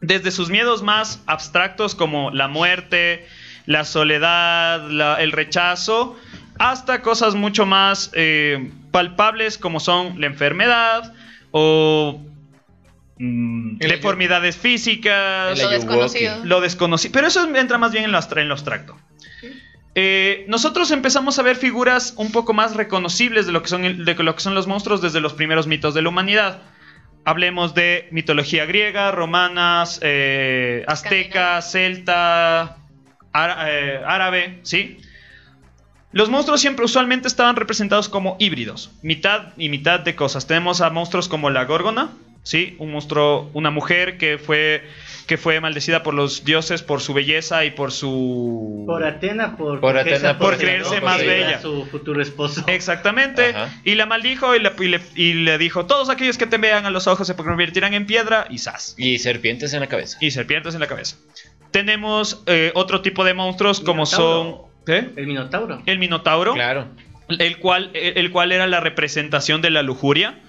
Desde sus miedos más abstractos como la muerte, la soledad, la- el rechazo, hasta cosas mucho más eh, palpables como son la enfermedad o mm, deformidades físicas, Lo desconocido. lo desconocido. Pero eso entra más bien en lo, abstra- en lo abstracto. Eh, nosotros empezamos a ver figuras un poco más reconocibles de lo, que son, el- de lo que son los monstruos desde los primeros mitos de la humanidad. Hablemos de mitología griega, romanas, eh, azteca, celta, árabe, ¿sí? Los monstruos siempre usualmente estaban representados como híbridos, mitad y mitad de cosas. Tenemos a monstruos como la Górgona, ¿sí? Un monstruo, una mujer que fue, que fue maldecida por los dioses por su belleza y por su... Por Atena, por, Por porque Atena, esa por creerse no, más bella. su futuro esposo. Exactamente. Ajá. Y la maldijo y le, y, le, y le dijo, todos aquellos que te vean a los ojos se convertirán en piedra y sas. Y serpientes en la cabeza. Y serpientes en la cabeza. Tenemos eh, otro tipo de monstruos como son... ¿Qué? El Minotauro. El Minotauro. Claro. el cual, el cual era la representación de la lujuria,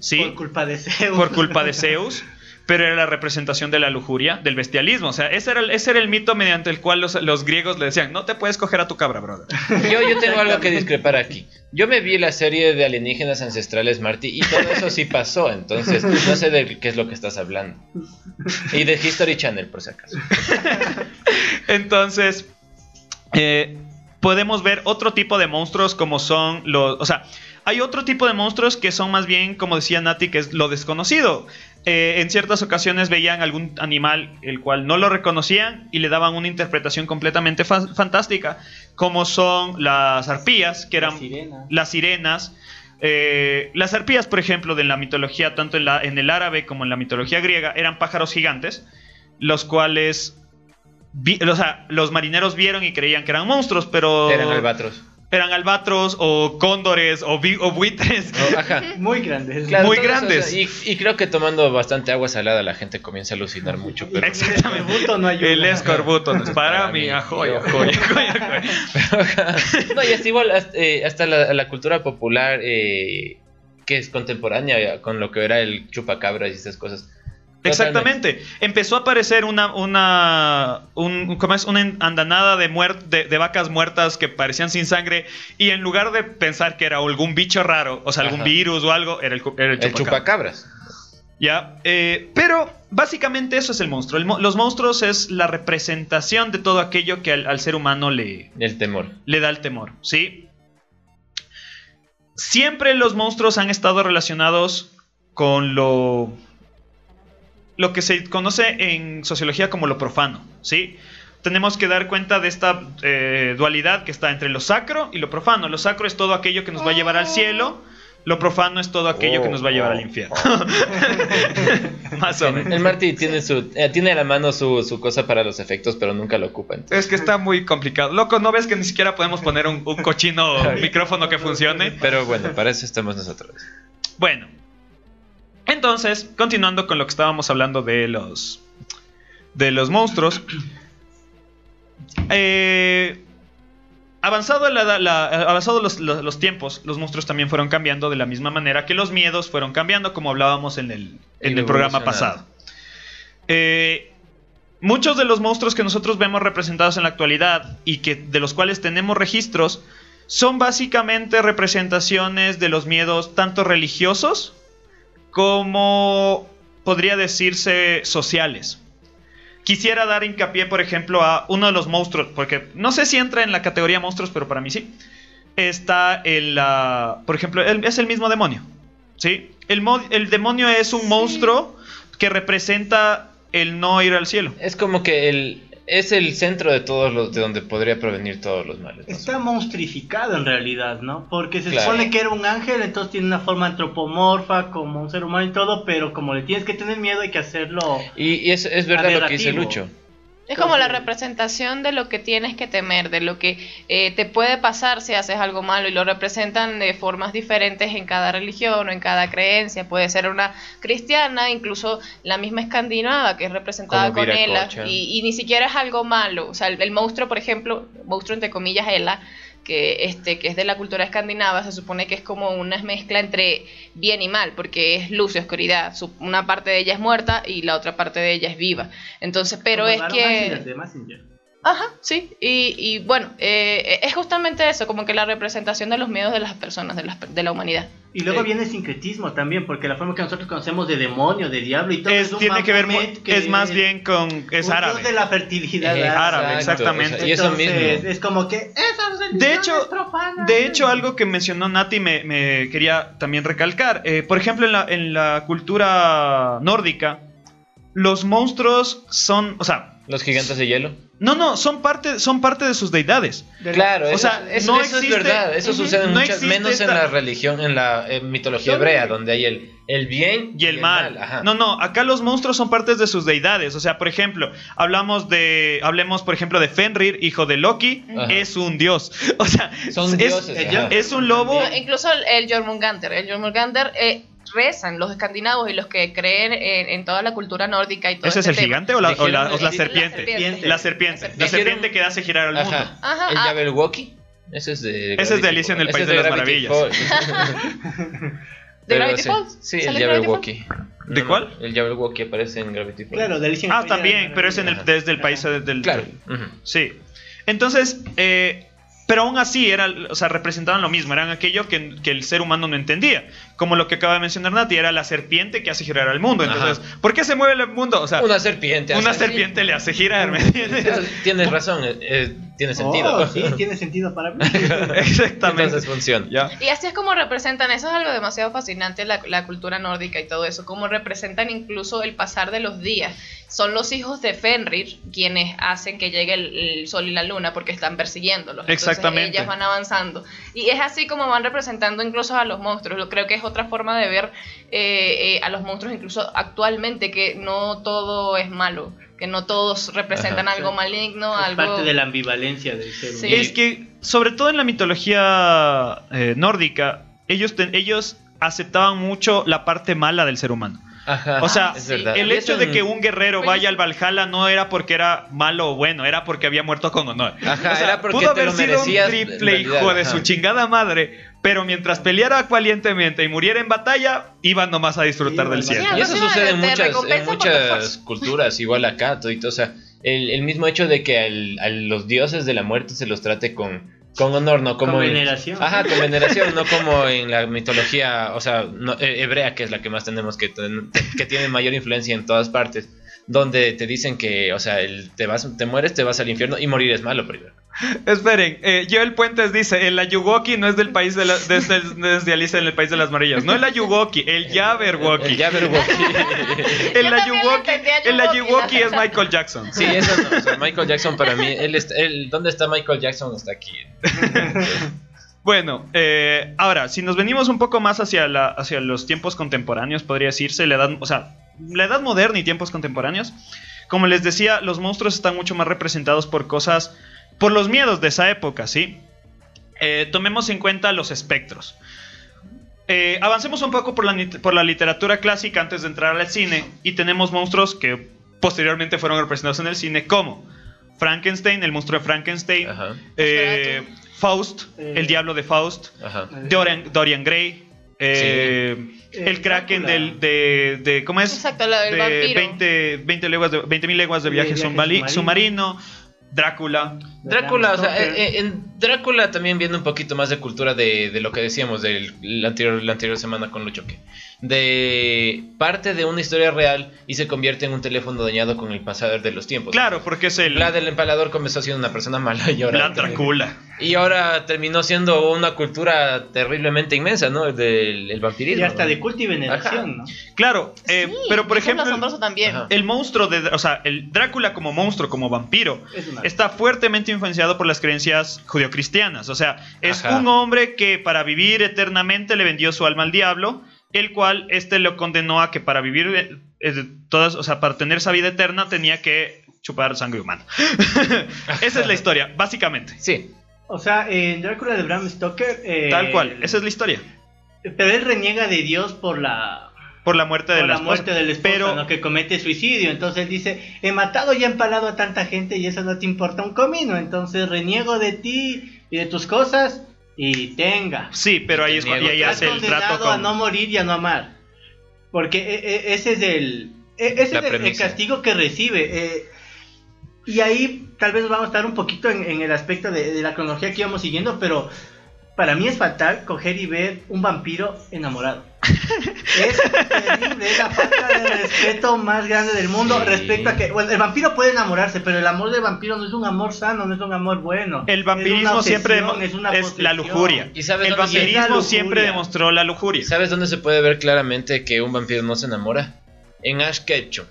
¿sí? Por culpa de Zeus. Por culpa de Zeus, pero era la representación de la lujuria, del bestialismo. O sea, ese era el, ese era el mito mediante el cual los, los griegos le decían, no te puedes coger a tu cabra, brother. Yo, yo tengo algo que discrepar aquí. Yo me vi la serie de alienígenas ancestrales Marty y todo eso sí pasó, entonces no sé de qué es lo que estás hablando. Y de History Channel, por si acaso. Entonces, eh, podemos ver otro tipo de monstruos como son los... O sea, hay otro tipo de monstruos que son más bien, como decía Nati, que es lo desconocido. Eh, en ciertas ocasiones veían algún animal el cual no lo reconocían y le daban una interpretación completamente fa- fantástica, como son las arpías, que eran La sirena. las sirenas. Eh, las arpías, por ejemplo, de la mitología, tanto en, la- en el árabe como en la mitología griega, eran pájaros gigantes, los cuales, vi- o sea, los marineros vieron y creían que eran monstruos, pero Eran albatros. Eran albatros o cóndores o, o buitres. Oh, ajá. Muy grandes. Claro, Muy eso, grandes. o sea, y, y creo que tomando bastante agua salada la gente comienza a alucinar mucho. Pero, Exactamente. escorbuto no ayuda. El escorbuto no es para, Para mí, mí. ajoy, Yo- ajoy, ajoy, ajoy. pero, ajá. no, y hasta igual, hasta, eh, hasta la, la cultura popular eh, que es contemporánea con lo que era el chupacabras y esas cosas. Exactamente. Empezó a aparecer una, una, un, ¿cómo es? una andanada de, de, de vacas muertas que parecían sin sangre y en lugar de pensar que era algún bicho raro, o sea, algún Ajá. virus o algo, era el, era el El chupacabras. chupacabras. ¿Ya? Eh, pero básicamente eso es el monstruo. El mo- los monstruos es la representación de todo aquello que al, al ser humano le, El temor. le da el temor, ¿sí? Siempre los monstruos han estado relacionados con lo lo que se conoce en sociología como lo profano, ¿sí? Tenemos que dar cuenta de esta eh, dualidad que está entre lo sacro y lo profano. Lo sacro es todo aquello que nos va a llevar al cielo, lo profano es todo aquello que nos va a llevar al infierno. Más o menos. El Marty tiene su eh, tiene a la mano su, su cosa para los efectos, pero nunca lo ocupa. entonces. Es que está muy complicado. Loco, ¿no ves que ni siquiera podemos poner un, un cochino micrófono que funcione? Pero bueno, para eso estamos nosotros. Bueno, entonces, continuando con lo que estábamos hablando de los de los monstruos, eh, avanzado, la- la- avanzado los, los- los tiempos, los monstruos también fueron cambiando de la misma manera que los miedos fueron cambiando, como hablábamos en el, en el programa pasado. Eh, muchos de los monstruos que nosotros vemos representados en la actualidad y que de los cuales tenemos registros son básicamente representaciones de los miedos tanto religiosos como podría decirse sociales. Quisiera dar hincapié, por ejemplo, a uno de los monstruos, porque no sé si entra en la categoría monstruos, pero para mí sí. Está el, ah, por ejemplo, el- es el mismo demonio. ¿Sí? El, el demonio es un monstruo que representa el no ir al cielo. Es como que el, es el centro de todos los, de donde podría provenir todos los males. ¿no? Está monstrificado en realidad, ¿no? Porque se Claro. supone que era un ángel, entonces tiene una forma antropomorfa como un ser humano y todo, pero como le tienes que tener miedo hay que hacerlo... Y, y es, es verdad lo que dice. Lucho. Es como la representación de lo que tienes que temer, de lo que eh, te puede pasar si haces algo malo y lo representan de formas diferentes en cada religión o en cada creencia. Puede ser una cristiana, incluso la misma escandinava que es representada Como con Ela Viracocha. y, y ni siquiera es algo malo. O sea, el, el monstruo, por ejemplo, monstruo entre comillas Ela, que este que es de la cultura escandinava, se supone que es como una mezcla entre bien y mal, porque es luz y oscuridad. Una parte de ella es muerta y la otra parte de ella es viva. Entonces, pero es que. Ajá, sí. Y, y bueno, eh, es justamente eso, como que la representación de los miedos de las personas, de, las- de la humanidad. Y luego Eh. viene el sincretismo también, porque la forma que nosotros conocemos de demonio, de diablo y todo Es, un tiene que ver, que es más bien con... Es un árabe. dios de la fertilidad Eh, árabe, exacto, exactamente. o sea, y eso Entonces, mismo. Es como que De hecho, de hecho, algo que mencionó Nati me, me quería también recalcar. Eh, por ejemplo, en la, en la cultura nórdica, los monstruos son, o sea, Los gigantes de hielo. no, no, son parte, son parte de sus deidades. De la- Claro, o eso, sea, eso, no eso existe- es verdad. Eso sucede No muchas existe menos en la religión, en la eh, mitología hebrea, donde hay el, el bien Y el mal. Ajá. No, no, acá los monstruos son partes de sus deidades. O sea, por ejemplo, hablamos de. Hablemos, por ejemplo, de Fenrir, hijo de Loki, Ajá. es un dios. O sea, Son es, dioses. es un lobo. No, incluso el, el Jormungandr. El Jormungandr eh, rezan los escandinavos y los que creen en, en toda la cultura nórdica y todo ¿Ese es este el tema. gigante o la, o la- o la serpiente? serpiente. La serpiente. La serpiente que hace girar al mundo. Ajá. Ajá, el ah. Jabberwocky. Ese es de. Ese es de Alicia en el País de las Maravillas. ¿De Gravity Falls? Sí, el ¿Sale Gravity Jabberwocky. ¿De cuál? El Jabberwocky aparece en Gravity Falls. Claro, de Alicia en el Ah, País de las también, pero es en el, desde el país del... Claro. Sí. Entonces, eh, pero aún así, era, o sea, representaban lo mismo, eran aquello que, que el ser humano no entendía. Como lo que acaba de mencionar Nati, era la serpiente que hace girar al mundo. Entonces, ¿por qué se mueve el mundo? O sea, Una serpiente. una sea, serpiente le hace girar, ¿me entiendes? Tienes razón, eh, eh, tiene sentido. Oh, sí, tiene sentido para mí. Exactamente. Entonces funciona. Ya. Y así es como representan, eso es algo demasiado fascinante, la, la cultura nórdica y todo eso, como representan incluso el pasar de los días. Son los hijos de Fenrir quienes hacen que llegue el, el sol y la luna porque están persiguiéndolos. Entonces Exactamente. ellas van avanzando. Y es así como van representando incluso a los monstruos. Yo creo que es otra forma de ver eh, eh, a los monstruos incluso actualmente, que no todo es malo, que no todos representan Ajá. algo maligno, Es algo... parte de la ambivalencia del ser Sí. humano. Es que, sobre todo en la mitología eh, nórdica, ellos, te- ellos aceptaban mucho la parte mala del ser humano. Ajá. O sea, es. El hecho de que un guerrero Oye, vaya al Valhalla no era porque era malo o bueno, era porque había muerto con honor. Ajá, o sea, era porque pudo haber sido un triple realidad, hijo de ajá. su chingada madre, pero mientras peleara valientemente y muriera en batalla, iba nomás a disfrutar del cielo. Y eso sucede en muchas, en culturas, igual acá, todito, o sea, el, el mismo hecho de que al- a los dioses de la muerte se los trate con, con honor, no como Con en- veneración. Ajá, con veneración, no como en la mitología, o sea, no- eh, hebrea, que es la que más tenemos, que, ten- que tiene mayor influencia en todas partes, donde te dicen que, o sea, el- te, vas, te mueres, te vas al infierno y morir es malo primero. Esperen, eh, Joel Puentes dice, el Ayuwoki no es del país de la, desde, desde Alicia en el País de las Maravillas, no el Ayuwoki, el Jabberwocky. El Jabberwocky. El el Ayuwoki, Ayuwoki la es Michael Jackson. Sí, eso no, o sea, Michael Jackson para mí, él está- él- ¿dónde está Michael Jackson? Está aquí. Bueno, eh, ahora, si nos venimos un poco más hacia, la, hacia los tiempos contemporáneos, podría decirse, la edad, o sea, la edad moderna y tiempos contemporáneos, como les decía, los monstruos están mucho más representados por cosas, por los miedos de esa época, ¿sí? Eh, tomemos en cuenta los espectros. Eh, avancemos un poco por la, por la literatura clásica antes de entrar al cine y tenemos monstruos que posteriormente fueron representados en el cine como Frankenstein, el monstruo de Frankenstein, eh, Faust, Eh. el diablo de Faust. Dorian, Dorian Gray, eh, Sí. el Eh, Kraken del, de, de- ¿Cómo es? Exacto, la del de vampiro. 20, 20 leguas de, 20.000 leguas de De viaje, viaje submari- submarino. submarino. Drácula. Drácula, o sea, Stoker. eh, eh, en Drácula también viene un poquito más de cultura de, de lo que decíamos del la anterior, la anterior semana con Lucho, que de parte de una historia real y se convierte en un teléfono dañado con el pasar de los tiempos. Claro, porque es el Vlad el empalador comenzó siendo una persona mala y ahora, Vlad Drácula. Y ahora terminó siendo una cultura terriblemente inmensa, ¿no? El del el vampirismo. Y hasta ¿no? de culto y veneración, ¿no? Claro, eh, Sí, pero por ejemplo, asombroso también. Ajá. el monstruo de, o sea, el Drácula como monstruo, como vampiro, Es una- está fuertemente influenciado por las creencias judio-cristianas. O sea, es Ajá. un hombre que para vivir eternamente le vendió su alma al diablo, el cual este lo condenó a que para vivir eh, eh, todas, o sea, para tener esa vida eterna tenía que chupar sangre humana. esa es la historia, básicamente. Sí, O sea, en Drácula de Bram Stoker. eh, Tal cual, esa es la historia. Pero él reniega de Dios por la, Por la muerte de por la, la muerte del esposo, Pero ¿no? que comete suicidio. Entonces él dice: He matado y he empalado a tanta gente y eso no te importa un comino. Entonces reniego de ti y de tus cosas y tenga. sí, pero ahí es cuando y ahí niego. Estás hace el trato con a no morir y a no amar. Porque e- e- ese es el, e- ese La es el- el premisa. castigo que recibe. eh, y ahí tal vez vamos a estar un poquito en, en el aspecto de, de la cronología que íbamos siguiendo, pero para mí es fatal coger y ver un vampiro enamorado. es terrible, es la falta de respeto más grande del mundo Sí. respecto a que bueno, el vampiro puede enamorarse, pero el amor del vampiro no es un amor sano, no es un amor bueno. el Es una vampirismo siempre es, una es la lujuria. ¿Y sabes El dónde se- vampirismo siempre demostró la lujuria. ¿Sabes dónde se puede ver claramente que un vampiro no se enamora? En Ash Ketchum.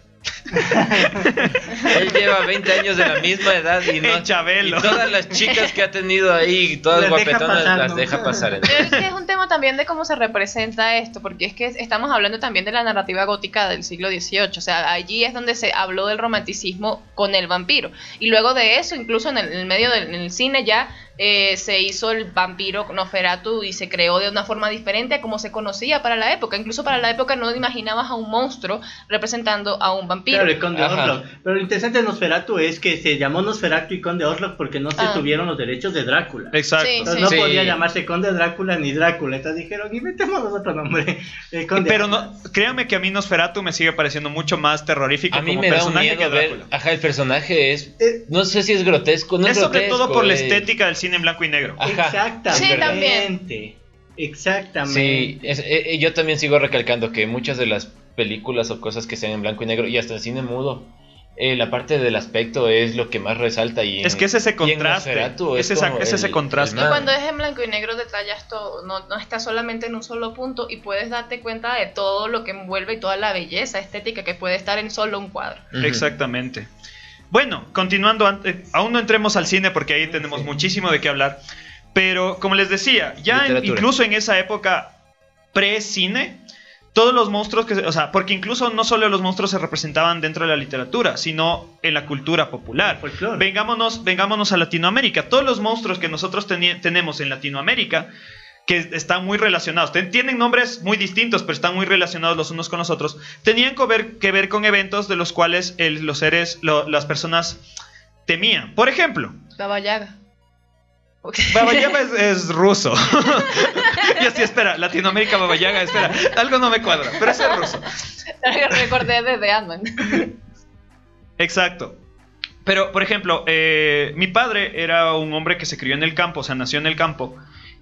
Él lleva 20 años de la misma edad y no. Chabelo. Y todas las chicas que ha tenido ahí, todas Las guapetonas, las deja pasar. Pero es que es un tema también de cómo se representa esto, porque es que estamos hablando también de la narrativa gótica del siglo XVIII, o sea, allí es donde se habló del romanticismo con el vampiro. Y luego de eso, incluso en el, en el medio del en el cine ya eh, se hizo el vampiro Nosferatu y se creó de una forma diferente a como se conocía para la época. Incluso para la época no imaginabas a un monstruo representando a un vampiro. Claro, el Conde. Orlok. Pero lo interesante de Nosferatu es que se llamó Nosferatu y Conde Orlok porque no se Ah. tuvieron los derechos de Drácula. Exacto. Sí. Entonces no Sí. podía llamarse Conde Drácula ni Drácula. Entonces dijeron, inventémonos otro nombre. El Conde Pero no, créanme que a mí Nosferatu me sigue pareciendo mucho más terrorífico A mí como me da un personaje miedo que ver. Drácula. Ajá, el personaje es. Eh, No sé si es grotesco, no es, es sobre grotesco, todo por la es- estética del cine en blanco y negro. Ajá. Exactamente. Sí, también. Exactamente. Sí, es- eh, eh, yo también sigo recalcando que muchas de las películas o cosas que sean en blanco y negro y hasta el cine mudo, eh, la parte del aspecto es lo que más resalta y Es que es ese en contraste, es esa- es ese contraste. Y cuando es en blanco y negro detallas todo, no, no está solamente en un solo punto y puedes darte cuenta de todo lo que envuelve y toda la belleza estética que puede estar en solo un cuadro. Exactamente. Bueno, continuando, ante- aún no entremos al cine porque ahí tenemos muchísimo de qué hablar. Pero como les decía, ya en- incluso en esa época pre-cine, todos los monstruos que, se- o sea, porque incluso no solo los monstruos se representaban dentro de la literatura, sino en la cultura popular. Vengámonos, vengámonos a Latinoamérica. Todos los monstruos que nosotros tenemos en Latinoamérica, que están muy relacionados, tienen nombres muy distintos, pero están muy relacionados los unos con los otros, tenían que ver, que ver con eventos de los cuales el- los seres, lo- las personas temían. Por ejemplo, Baba Yaga. Ok. Baba Yaga es, es ruso. y así, espera, Latinoamérica, Baba Yaga, espera, algo no me cuadra, pero es ruso. Recordé desde Ant-Man. Exacto. Pero, por ejemplo, eh, mi padre era un hombre que se crió en el campo, o sea, nació en el campo.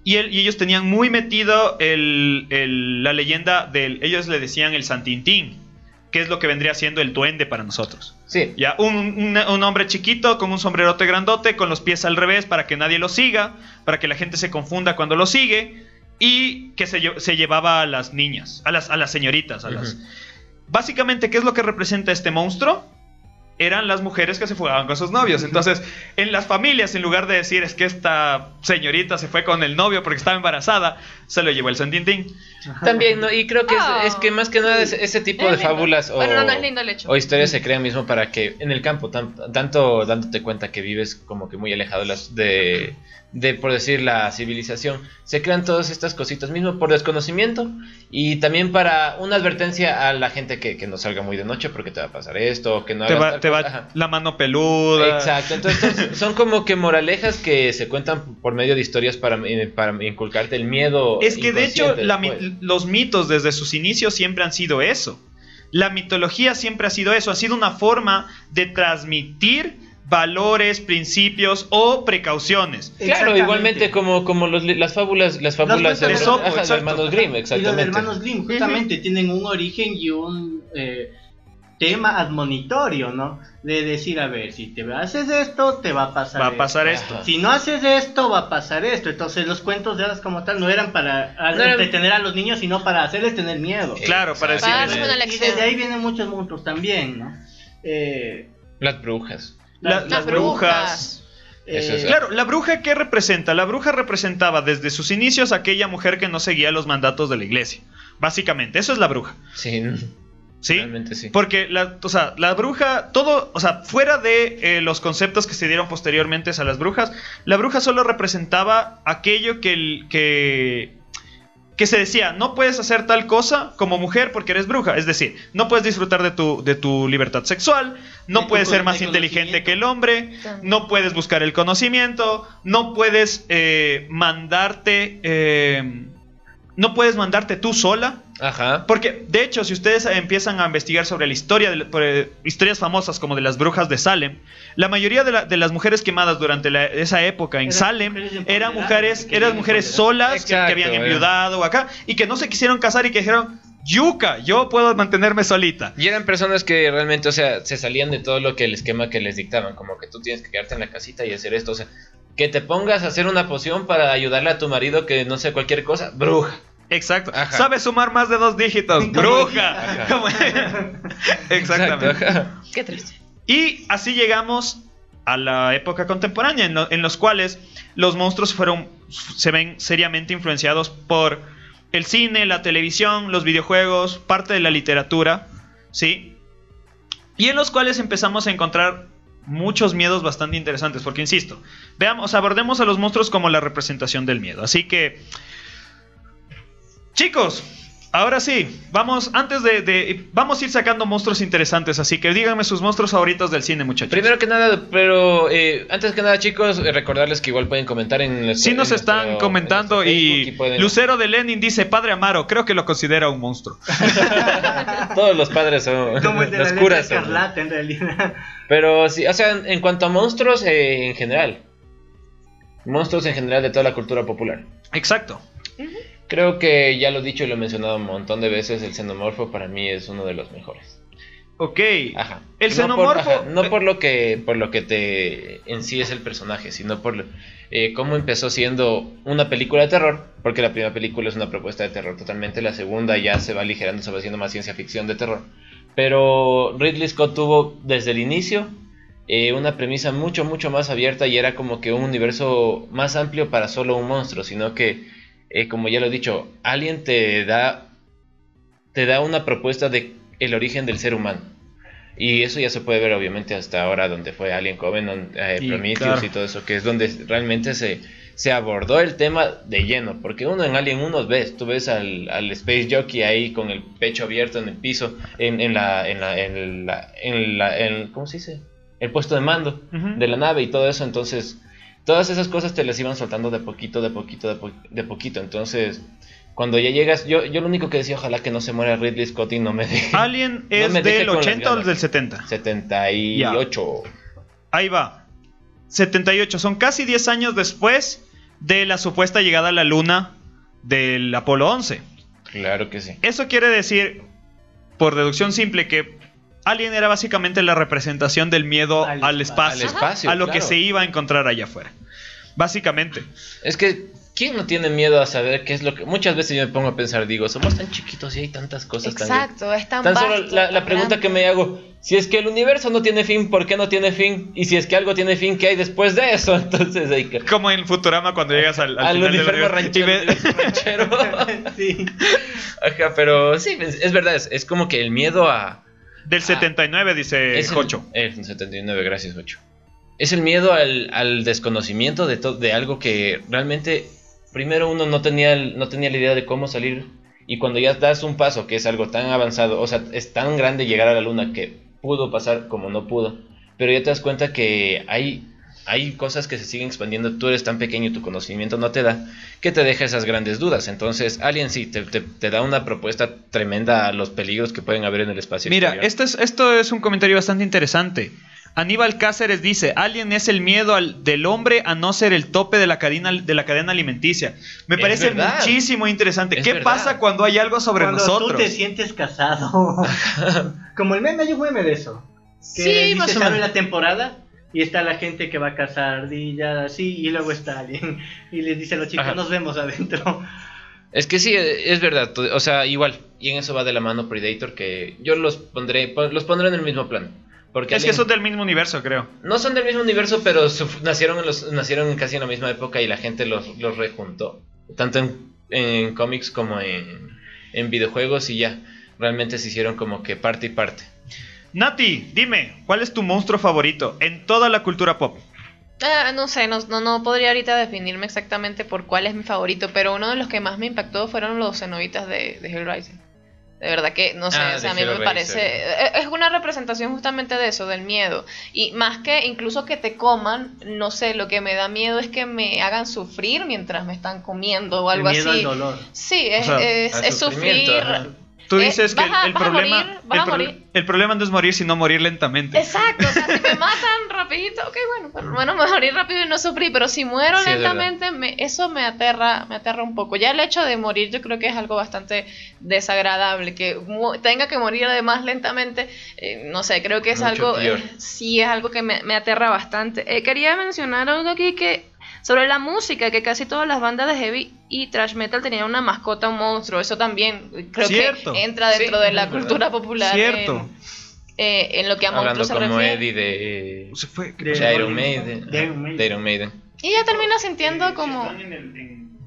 Y, él, y ellos tenían muy metido el- el- la leyenda del. Ellos le decían el Santintín, que es lo que vendría siendo el duende para nosotros. Sí, Ya, un, un- un hombre chiquito con un sombrerote grandote, con los pies al revés para que nadie lo siga, para que la gente se confunda cuando lo sigue, y que se, lle- se llevaba a las niñas, a las, a las señoritas. A las... Básicamente, ¿qué es lo que representa este monstruo? Eran las mujeres que se fugaban con sus novios. Entonces, en las familias, en lugar de decir es que esta señorita se fue con el novio porque estaba embarazada, se lo llevó el Santintín. También, ¿no? y creo que es, es que más que nada ese, ese tipo Es de lindo. fábulas o, Bueno, no, no es lindo el hecho. o historias se crean mismo para que en el campo, tan- tanto dándote cuenta que vives como que muy alejado de, las, de, de, por decir, la civilización, se crean todas estas cositas mismo por desconocimiento y también para una advertencia a la gente que, que no salga muy de noche porque te va a pasar esto, que no Te, hagas va- te va la mano peluda. Exacto, entonces son- como que moralejas que se cuentan por medio de historias para, eh, para inculcarte el miedo. Es que de hecho la mi-. Los mitos desde sus inicios siempre han sido eso. La mitología siempre ha sido eso, ha sido una forma de transmitir valores, principios o precauciones. Claro, Exactamente. igualmente como, como los las fábulas, las fábulas de Esopo, ajá, de exacto. hermanos Grimm, Y los exactamente. hermanos Grimm justamente tienen un origen y un eh, tema admonitorio, ¿no? De decir, a ver, si te haces esto, te va a pasar Va a esto. pasar esto. Si no haces esto, va a pasar esto. Entonces los cuentos de hadas como tal no eran para No entretener a los niños, sino para hacerles tener miedo. Claro, para decir- Para Exactamente. darles una Y desde ahí vienen muchos monstruos también, ¿no? Eh, Las brujas. La- las- las brujas. eh, Claro, la bruja ¿qué representa? La bruja representaba desde sus inicios aquella mujer que no seguía los mandatos de la iglesia. Básicamente, eso es la bruja. Sí, ¿Sí? realmente sí. Porque la, o sea, la bruja, todo, o sea, fuera de eh, los conceptos que se dieron posteriormente a las brujas, la bruja solo representaba aquello que, el- que, que se decía, no puedes hacer tal cosa como mujer porque eres bruja. Es decir, no puedes disfrutar de tu, de tu libertad sexual, no De puedes ser más inteligente que el hombre, no puedes buscar el conocimiento, no puedes eh, mandarte... eh, no puedes mandarte tú sola, Ajá. porque, de hecho, si ustedes empiezan a investigar sobre la historia, de, por, eh, historias famosas como de las brujas de Salem, la mayoría de, la- de las mujeres quemadas durante la- esa época en Salem mujeres eran mujeres, eran mujeres solas que- habían era. enviudado acá y que no se quisieron casar y que dijeron, yuca, yo puedo mantenerme solita. Y eran personas que realmente, o sea, se salían de todo lo que el esquema que les dictaban, como que tú tienes que quedarte en la casita y hacer esto, o sea, que te pongas a hacer una poción para ayudarle a tu marido que no sé cualquier cosa, bruja. Exacto. Ajá. Sabe sumar más de dos dígitos, bruja. Exactamente. Exacto. Qué triste. Y así llegamos a la época contemporánea, en, lo- en los cuales los monstruos fueron, se ven seriamente influenciados por el cine, la televisión, los videojuegos, parte de la literatura, ¿sí? Y en los cuales empezamos a encontrar muchos miedos bastante interesantes, porque insisto, veamos, abordemos a los monstruos como la representación del miedo. Así que, chicos, ahora sí, vamos, antes de, de- vamos a ir sacando monstruos interesantes, así que díganme sus monstruos favoritos del cine, muchachos. Primero que nada, pero eh, antes que nada, chicos, eh, recordarles que igual pueden comentar en nuestro- Sí nos en están nuestro- comentando en y, pueden- Lucero de Lenin dice, Padre Amaro, creo que lo considera un monstruo. Todos los padres son como el de la los curas. son- escarlata, en realidad. Pero sí, o sea, en, en cuanto a monstruos eh, en general. Monstruos en general de toda la cultura popular. Exacto. Creo que ya lo he dicho y lo he mencionado un montón de veces, el xenomorfo para mí es uno de los mejores. Ok. Ajá. El No xenomorfo- por- ajá, no por lo que por lo que te en sí es el personaje, sino por eh, cómo empezó siendo una película de terror, porque la primera película es una propuesta de terror totalmente, la segunda ya se va aligerando, se va haciendo más ciencia ficción de terror. Pero Ridley Scott tuvo desde el inicio eh, una premisa mucho, mucho más abierta y era como que un universo más amplio para solo un monstruo, sino que, eh, como ya lo he dicho, Alien te da, te da una propuesta de el origen del ser humano. Y eso ya se puede ver obviamente hasta ahora donde fue Alien Covenant, eh, Y, Prometheus claro. y todo eso, que es donde realmente se, se abordó el tema de lleno. Porque uno en Alien 1 ves, tú ves al, al Space Jockey ahí con el pecho abierto en el piso, en, en la, en la, en la, en la, en- ¿cómo se dice? El puesto de mando de la nave y todo eso, entonces todas esas cosas te las iban soltando de poquito, de poquito, de, po- de poquito, entonces cuando ya llegas, yo, yo lo único que decía, ojalá que no se muera Ridley Scott y no me deje. Alien es me deje del con las 80 o del 70. 78. Ahí va. 78. Son casi 10 años después de la supuesta llegada a la luna del Apolo 11. Claro que sí. Eso quiere decir, por deducción simple, que Alien era básicamente la representación del miedo al, Al espacio, Al espacio, a lo que se iba a encontrar allá afuera. Básicamente. Es que, ¿quién no tiene miedo a saber qué es lo que... Muchas veces yo me pongo a pensar, digo, somos tan chiquitos y hay tantas cosas tan... Exacto, es tan, Tan solo vasto, la, la tan pregunta que me hago, si es que el universo no tiene fin, ¿por qué no tiene fin? Y si es que algo tiene fin, ¿qué hay después de eso? Entonces hay que... Como en Futurama cuando llegas al, al Al final del universo ranchero. universo ranchero. sí. Ajá, pero sí, es, es verdad, es, es como que el miedo a... Del 79, dice es el- Jocho. El 79, gracias, Ocho. Es el miedo al, al desconocimiento de, de algo que realmente, primero uno no tenía, no tenía la idea de cómo salir. Y cuando ya das un paso, que es algo tan avanzado, o sea, es tan grande llegar a la luna que pudo pasar como no pudo. Pero ya te das cuenta que hay, hay cosas que se siguen expandiendo. Tú eres tan pequeño y tu conocimiento no te da, que te deja esas grandes dudas. Entonces, Alien sí te, te- te da una propuesta tremenda a los peligros que pueden haber en el espacio. Mira, esto es, esto es un comentario bastante interesante. Aníbal Cáceres dice, Alien es el miedo al- del hombre a no ser el tope de la cadena, de la cadena alimenticia. Me Es parece verdad. muchísimo interesante. Es ¿Qué verdad. pasa cuando hay algo sobre Cuando nosotros? tú te sientes casado. Como el meme, hay un meme de eso. Que Sí, dice, más o "Sabe menos. la temporada y está la gente que va a cazar ardillas, así, y luego está alguien. Y les dice a los chicos, Ajá. nos vemos adentro. Es que sí, es verdad. O sea, igual. Y en eso va de la mano Predator, que yo los pondré, pon- los pondré en el mismo plano. Porque Es que son del mismo universo, creo. no son del mismo universo, pero su- nacieron, en los, nacieron casi en la misma época y la gente los, los rejuntó. Tanto en, en cómics como en, en videojuegos y ya. Realmente se hicieron como que parte y parte. Nati, dime, ¿cuál es tu monstruo favorito en toda la cultura pop? Ah, no sé, no, no, no podría ahorita definirme exactamente por cuál es mi favorito, pero uno de los que más me impactó fueron los cenobitas de, de Hellraiser. De verdad que, no sé, Ah, o sea, a mí me parece... eh, Es una representación justamente de eso, del miedo. Y más que incluso que te coman, no sé, lo que me da miedo es que me hagan sufrir mientras me están comiendo o algo el miedo así. al dolor. Sí, es, O sea, es, al es sufrimiento, sufrir... ajá. Tú Eh, dices que a- el, problema, morir, el, a pro- morir. el problema no es morir, sino morir lentamente. Exacto, o sea, si me matan rapidito, ok, bueno, por lo menos me morir rápido y no sufrir, pero si muero Sí, es lentamente, me, eso me aterra, me aterra un poco. Ya el hecho de morir yo creo que es algo bastante desagradable, que tenga que morir además lentamente, eh, no sé, creo que es Mucho algo, eh, sí es algo que me, me aterra bastante. Eh, quería mencionar algo aquí que sobre la música, que casi todas las bandas de heavy y thrash metal tenían una mascota, un monstruo, eso también creo Cierto. que entra dentro Sí, de la cultura popular. Cierto. En, eh, en lo que a Hablando monstruos se como refiere. Eddie de, Se fue. De- de Iron Maiden. de Iron Maiden. de Iron Maiden. Y ya termina sintiendo como...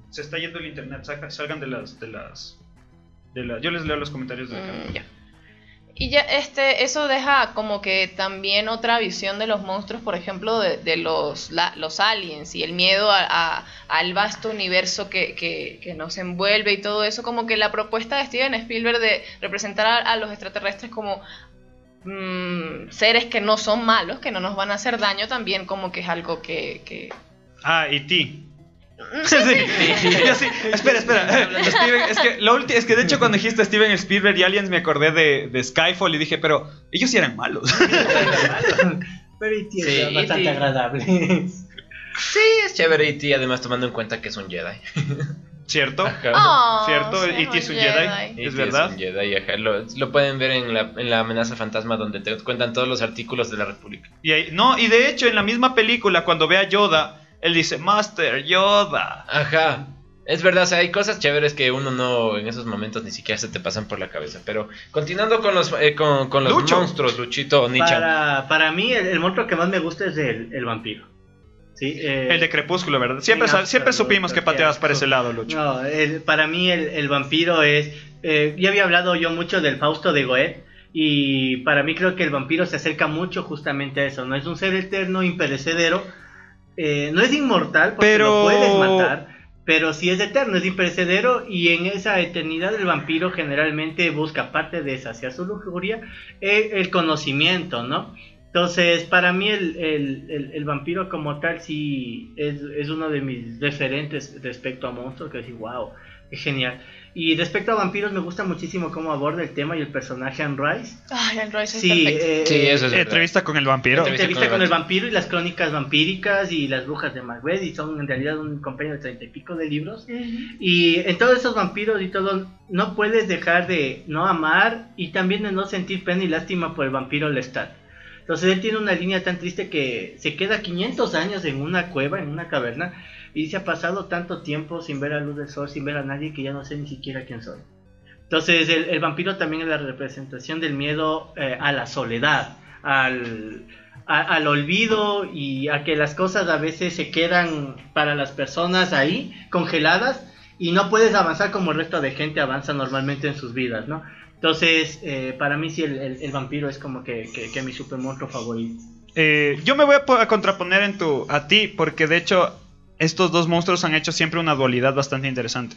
se está yendo el internet, salgan de las, de las, de la- yo les leo los comentarios de Mm, ya. Y ya este, eso deja como que también otra visión de los monstruos, por ejemplo, de, de los, la- los aliens y el miedo a- al vasto universo que, que- nos envuelve y todo eso, como que la propuesta de Steven Spielberg de representar a, a los extraterrestres como mm, seres que no son malos, que no nos van a hacer daño, también como que es algo que... que... Ah, y ti. Sí, yo sí. Espera, espera. Steven, es que lo ulti- es que de hecho cuando dijiste Steven Spielberg y Aliens me acordé de, de Skyfall y dije, pero ellos sí eran malos. Pero y Sí, es bastante E.T. agradable. Sí, es chévere E.T. además tomando en cuenta que es un Jedi. ¿Cierto? Ajá. Oh, ¿Cierto? sí, E.T. es un Jedi. ¿Es verdad? un Jedi, ajá. Lo, lo pueden ver en la, en la amenaza fantasma donde te cuentan todos los artículos de la República. Y ahí- no, y de hecho en la misma película cuando ve a Yoda, él dice, Master Yoda. Ajá. Es verdad, o sea, hay cosas chéveres que uno no en esos momentos ni siquiera se te pasan por la cabeza. Pero continuando con los, eh, con, con los Lucho. monstruos, Luchito, Nichan. Para, para mí, el, el monstruo que más me gusta es el, el vampiro. ¿Sí? Eh, El de Crepúsculo, ¿verdad? Siempre, siempre supimos que pateabas para ese lado, Lucho. No, el- para mí el, el vampiro es... eh, ya había hablado yo mucho del Fausto de Goethe y para mí creo que el vampiro se acerca mucho justamente a eso. No es un ser eterno, imperecedero. Eh, no es inmortal porque Pero- lo puedes matar. Pero sí es eterno, es imperecedero y en esa eternidad el vampiro generalmente busca, aparte de saciar su lujuria, el, el conocimiento, ¿no? Entonces, para mí el, el- el- vampiro como tal sí es, es uno de mis referentes respecto a monstruos, que es wow, qué genial. Y respecto a vampiros me gusta muchísimo cómo aborda el tema y el personaje Anne Rice. Ay, el Royce es Sí, perfecto. eh, Sí, eso es verdad. Entrevista con el vampiro. Entrevista entrevista con con el vampiro y las crónicas vampíricas y las brujas de Macbeth y son en realidad un compendio de treinta y pico de libros. Y en todos esos vampiros y todo, no puedes dejar de no amar y también de no sentir pena y lástima por el vampiro Lestat. Entonces él tiene una línea tan triste que se queda 500 años en una cueva, en una caverna, y se ha pasado tanto tiempo sin ver la luz del sol, sin ver a nadie, que ya no sé ni siquiera quién soy. Entonces el, el vampiro también es la representación del miedo eh, a la soledad, al, a- al olvido y a que las cosas a veces se quedan para las personas ahí, congeladas, y no puedes avanzar como el resto de gente avanza normalmente en sus vidas, ¿no? Entonces, eh, para mí sí, el, el- el vampiro es como que, que, que mi super monstruo favorito. Eh, yo me voy a, a contraponer en tu, a ti, porque de hecho estos dos monstruos han hecho siempre una dualidad bastante interesante.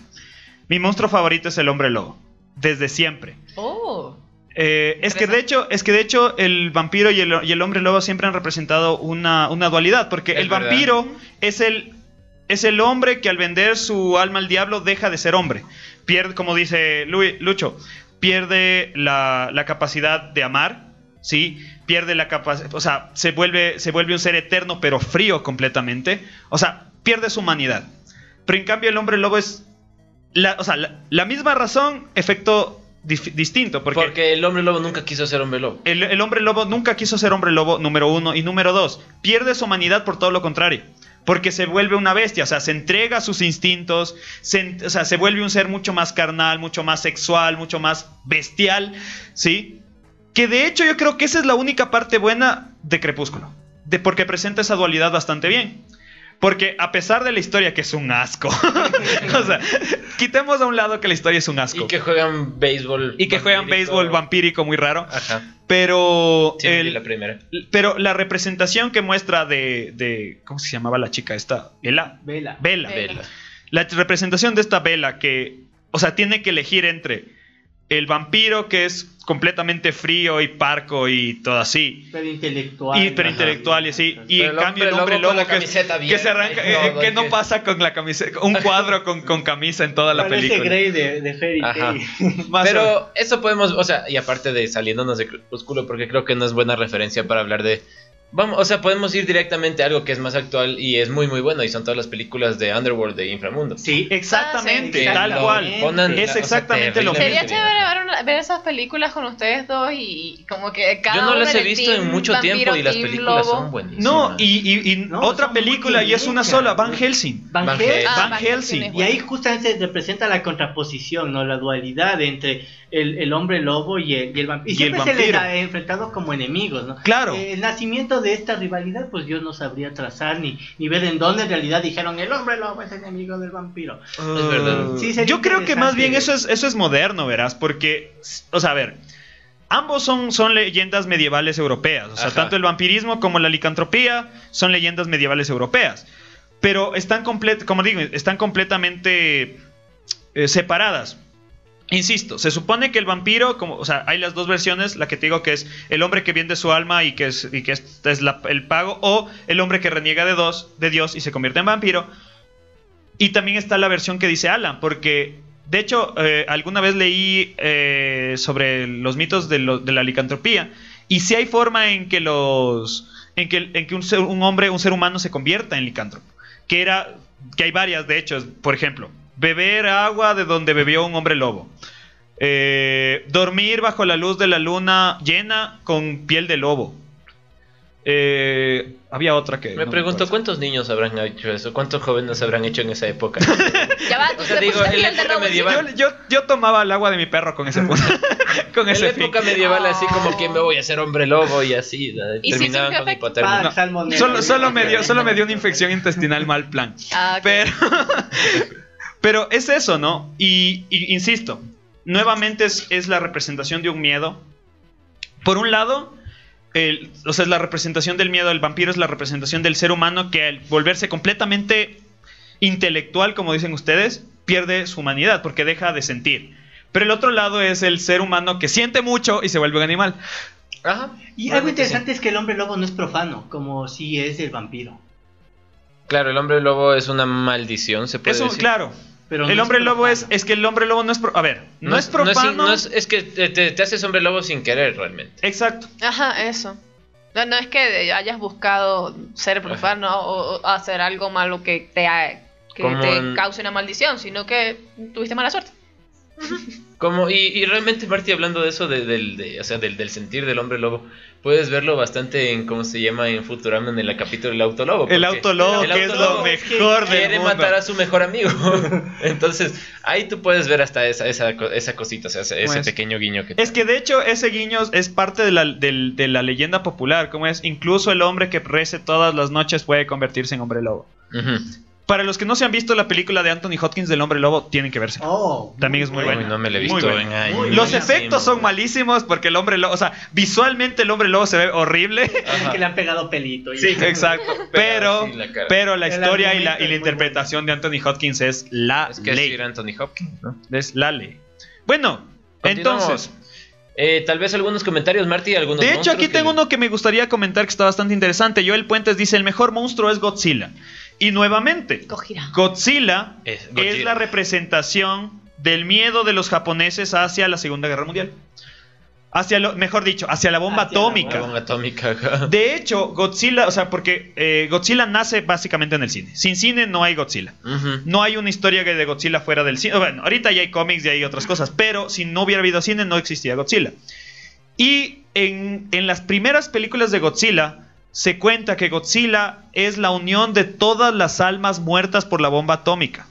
Mi monstruo favorito es el hombre lobo, desde siempre. Oh. Eh, es que de hecho, es que de hecho el vampiro y el, y el hombre lobo siempre han representado una, una dualidad, porque Es el verdad. vampiro es el es el hombre que al vender su alma al diablo deja de ser hombre. Pierde, como dice Lu- Lucho, pierde la, la capacidad de amar, ¿sí? Pierde la capacidad, o sea, se vuelve, se vuelve un ser eterno pero frío completamente. O sea, pierde su humanidad. Pero en cambio el hombre lobo es, la, o sea, la, la misma razón, efecto dif- distinto. Porque, Porque el hombre lobo nunca quiso ser hombre lobo. el, el hombre lobo nunca quiso ser hombre lobo, número uno. Y número dos, pierde su humanidad por todo lo contrario. Porque se vuelve una bestia, o sea, se entrega a sus instintos, se, o sea, se vuelve un ser mucho más carnal, mucho más sexual, mucho más bestial, ¿sí? Que de hecho yo creo que esa es la única parte buena de Crepúsculo. De, porque presenta esa dualidad bastante bien. Porque a pesar de la historia que es un asco, o sea, quitemos a un lado que la historia es un asco. Y que juegan béisbol. Y que juegan vampírico. béisbol vampírico muy raro. Ajá. Pero Sí, el- la primera. pero la representación que muestra de, de- ¿cómo se llamaba la chica esta? Vela. Bella. Vela. La representación de esta Bella que, o sea, tiene que elegir entre el vampiro que es completamente frío y parco y todo así. Pero intelectual. Hiperintelectual y así. Y Pero en el cambio el hombre lobo lobo que, se arranca, y eh, que y no pasa con la camiseta, un cuadro con, con camisa en toda la Parece película. Grey de, de Fairy Pero eso podemos, o sea, y aparte de saliéndonos de Crepúsculo, porque creo que no es buena referencia para hablar de. Vamos, o sea, podemos ir directamente a algo que es más actual y es muy, muy bueno, y son todas las películas de Underworld de Inframundo. Sí, Exactamente, Ah, sí. tal cual. Exactamente. Es exactamente lo mismo. Sería chévere ver, una- ver esas películas con ustedes dos y como que cada Yo no las he visto en mucho vampiro, tiempo y las películas lobo. son buenísimas. No, y, y- y No, otra película y es una sola, Van Helsing. Van, Van Helsing. Helsing. Ah, Van Van Helsing. Helsing Y ahí justamente se representa la contraposición, ¿no? La dualidad entre el, el hombre lobo y el, y el vampiro. Y, Y el siempre se les ha enfrentado como enemigos, ¿no? Claro. Eh, el nacimiento de esta rivalidad, pues yo no sabría trazar ni, ni ver en dónde en realidad dijeron el hombre lobo es enemigo del vampiro. Es verdad. Sí, Yo creo que más bien eso es, eso es moderno, verás, porque, o sea, a ver, ambos son, son leyendas medievales europeas, o sea, Ajá. tanto el vampirismo como la licantropía son leyendas medievales europeas, pero están, comple- como digo, están completamente eh, separadas. Insisto, se supone que el vampiro, como, o sea, hay las dos versiones, la que te digo que es el hombre que vende su alma y que es, el pago, o el hombre que reniega de, dos, de Dios y se convierte en vampiro. Y también está la versión que dice Alan, porque de hecho eh, alguna vez leí eh, sobre los mitos de, la licantropía y si hay forma en que los en que, un, ser- hombre, un ser humano se convierta en licántropo, que que hay varias de hecho, por ejemplo, beber agua de donde bebió un hombre lobo. Eh, dormir bajo la luz de la luna llena con piel de lobo. Eh, había otra que. Me no pregunto cuántos niños habrán hecho eso, cuántos jóvenes habrán hecho en esa época. Ya va, tú O sea, te digo, en la época medieval-. Yo, yo, yo tomaba el agua de mi perro con ese punto. con en ese la fin. época medieval así como que me voy a hacer hombre lobo y así, ¿no? ¿Y terminaban surgió con hipotermia. Salmonella. Solo, solo, me dio, solo me dio una infección intestinal mal plan. Ah, ok. Pero, pero es eso, ¿no? Y, y insisto, nuevamente es, es la representación de un miedo. Por un lado, el- o sea, es la representación del miedo. El vampiro es la representación del ser humano que al volverse completamente intelectual, como dicen ustedes, pierde su humanidad porque deja de sentir. Pero el otro lado es el ser humano que siente mucho y se vuelve un animal. Ajá. Y algo interesante es que el hombre lobo no es profano, como si es el vampiro. Claro, el hombre lobo es una maldición, se puede Es un- decir. claro. Pero el no hombre lobo es, es que el hombre lobo no es... pro- a ver, no, es profano. no es, es que te, te- te haces hombre lobo sin querer realmente. Exacto. Ajá, eso. No, no es que hayas buscado ser profano o, o hacer algo malo que te, ha- que te en- cause una maldición, sino que tuviste mala suerte. Como, y, y realmente, Marty, hablando de eso, de- del, de- o sea, del, del sentir del hombre lobo, puedes verlo bastante en, ¿cómo se llama? En Futurama, en el capítulo del auto lobo. El porque auto lobo, el que es lo mejor del Quiere mundo. matar a su mejor amigo. Entonces, ahí tú puedes ver hasta esa, esa, esa cosita, o sea, ese, ese Pues, pequeño guiño que Es que de hecho ese guiño es parte de la, de la leyenda popular, como es, incluso el hombre que rece todas las noches puede convertirse en hombre lobo. Para los que no se han visto la película de Anthony Hopkins del hombre lobo, tienen que verse. Oh, También es muy Uy, buena. no me lo he Muy visto buena. Muy Los buenísimo. efectos son malísimos porque el hombre lobo, o sea, visualmente el hombre lobo se ve horrible. Es que le han pegado pelito. y- Sí, exacto. Pero, la pero la historia y la, y la es interpretación de Anthony Hopkins es la Es que ley. era Anthony Hopkins, ¿no? Es la ley. Bueno, entonces, Eh, tal vez algunos comentarios, Marty, algunos De hecho, aquí que- tengo uno que me gustaría comentar que está bastante interesante. Joel Puentes dice, el mejor monstruo es Godzilla. Y nuevamente, Gojira. Godzilla Es es, la representación del miedo de los japoneses hacia la Segunda Guerra Mundial. Hacia lo, mejor dicho, hacia la bomba Hacia atómica. La bomba atómica. ajá. De hecho, Godzilla, o sea, porque eh, Godzilla nace básicamente en el cine. Sin cine no hay Godzilla. No hay una historia que de Godzilla fuera del cine. Bueno, ahorita ya hay cómics y hay otras cosas, pero si no hubiera habido cine no existía Godzilla. Y en, en las primeras películas de Godzilla se cuenta que Godzilla es la unión de todas las almas muertas por la bomba atómica.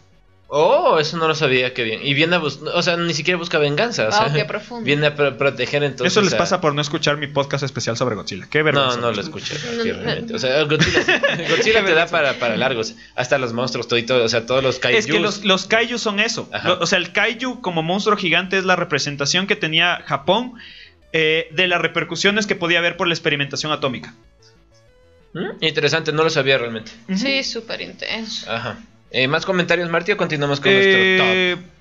Oh, eso no lo sabía, qué bien. Y viene a buscar, o sea, ni siquiera busca venganza. O sea, qué profundo. Viene a pro- proteger entonces. Eso les a- pasa por no escuchar mi podcast especial sobre Godzilla. Qué vergüenza. No, no lo escuché. No, sí, no. realmente. O sea, Godzilla, Godzilla te da para, para largos. Hasta los monstruos, todo y todo. O sea, todos los kaijus. Es que los, los kaiju son eso. Lo- o sea, el kaiju como monstruo gigante es la representación que tenía Japón eh, de las repercusiones que podía haber por la experimentación atómica. ¿Mm? Interesante, no lo sabía realmente. Sí, súper intenso. Ajá. Eh, ¿Más comentarios, Marty, o continuamos con Eh, nuestro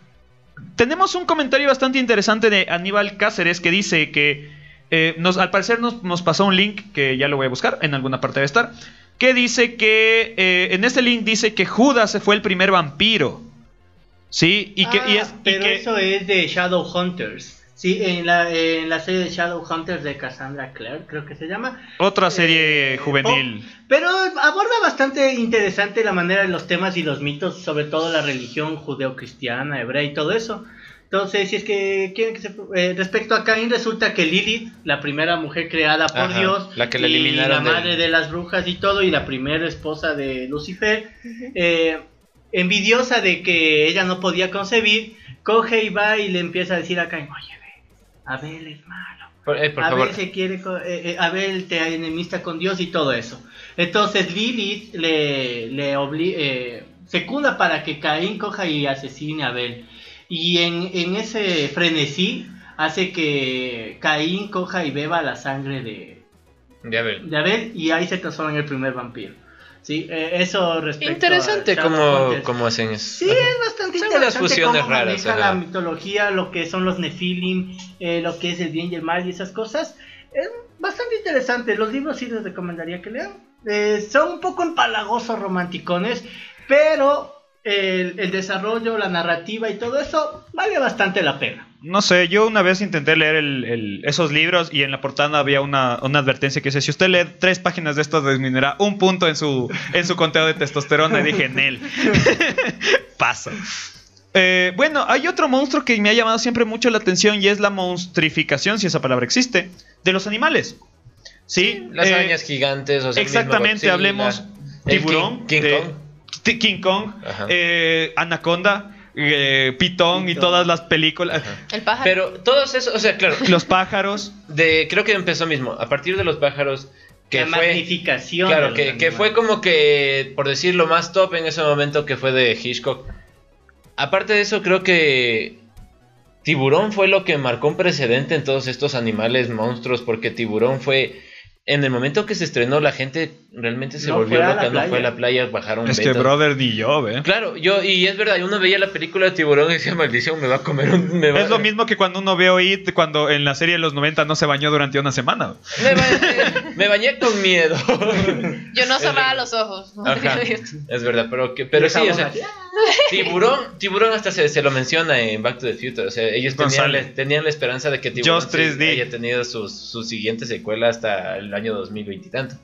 Tenemos un comentario bastante interesante de Aníbal Cáceres que dice que eh, nos, al parecer nos, nos pasó un link que ya lo voy a buscar, en alguna parte debe estar, que dice que eh, en este link dice que Judas fue el primer vampiro. Sí, y que, y Ah, y pero que- eso es de Shadowhunters. Sí, en la, en la serie de Shadowhunters de Cassandra Clare, creo que se llama. otra serie Eh, juvenil. Pero aborda bastante interesante la manera de los temas y los mitos, sobre todo la religión judeocristiana, hebrea y todo eso. Entonces, si es que quieren que se... eh, respecto a Caín, resulta que Lilith, la primera mujer creada por Ajá, Dios, la que la y la madre de las brujas y todo, y la primera esposa de Lucifer, eh, envidiosa de que ella no podía concebir, coge y va y le empieza a decir a Caín, oye, Abel es malo. Por, eh, por Abel favor. se quiere, eh, eh, Abel te enemista con Dios y todo eso. Entonces Lilith le, le obli- eh, secunda para que Caín coja y asesine a Abel. Y en, en ese frenesí hace que Caín coja y beba la sangre de, Ya ver. de Abel y ahí se transforma en el primer vampiro. Sí, Eh, eso respecto Interesante a cómo, cómo hacen eso. Sí, es bastante Son interesante unas fusiones cómo raras, maneja la mitología, lo que son los Nephilim, eh, lo que es el bien y el mal y esas cosas. Es bastante interesante. Los libros sí les recomendaría que lean. Eh, son un poco empalagosos, romanticones, pero el, el desarrollo, la narrativa y todo eso vale bastante la pena. No sé, yo una vez intenté leer el- el- esos libros y en la portada había una, una advertencia que dice, si usted lee tres páginas de estos disminuirá un punto en su, en su conteo de testosterona. Y dije, Nel, paso. Eh, bueno, hay otro monstruo que me ha llamado siempre mucho la atención y es la monstrificación, si esa palabra existe, de los animales. Sí, Las eh, arañas gigantes, o sea, Exactamente, hablemos tiburón, King, Kong. King Kong, eh, Anaconda, eh, Pitón y todas las películas, Ajá. El pájaro. Pero todos esos, o sea, claro, los pájaros. de, creo que empezó mismo, a partir de los pájaros, que la fue... magnificación. Claro, que, que fue como que, por decir lo más top en ese momento que fue de Hitchcock. Aparte de eso, creo que Tiburón fue lo que marcó un precedente en todos estos animales monstruos, porque Tiburón fue... En el momento que se estrenó, la gente realmente se No volvió loca, no fue a la playa, bajaron Es que, brother, ni yo, ¿ve? Claro, yo, y es verdad, uno veía la película de Tiburón y decía, maldición, me va a comer un... Me va Es lo mismo que cuando uno vio It, cuando en la serie de los 90 no se bañó durante una semana. Me bañé, me bañé con miedo. Yo no cerraba los ojos. Ajá, es verdad, pero, que, pero sí, o sea. Tiburón, Tiburón hasta se, se lo menciona en Back to the Future. O sea, ellos tenían, la- tenían la esperanza de que Tiburón Just sí 3D. haya tenido sus, su siguiente secuela hasta el año 2020 y tanto.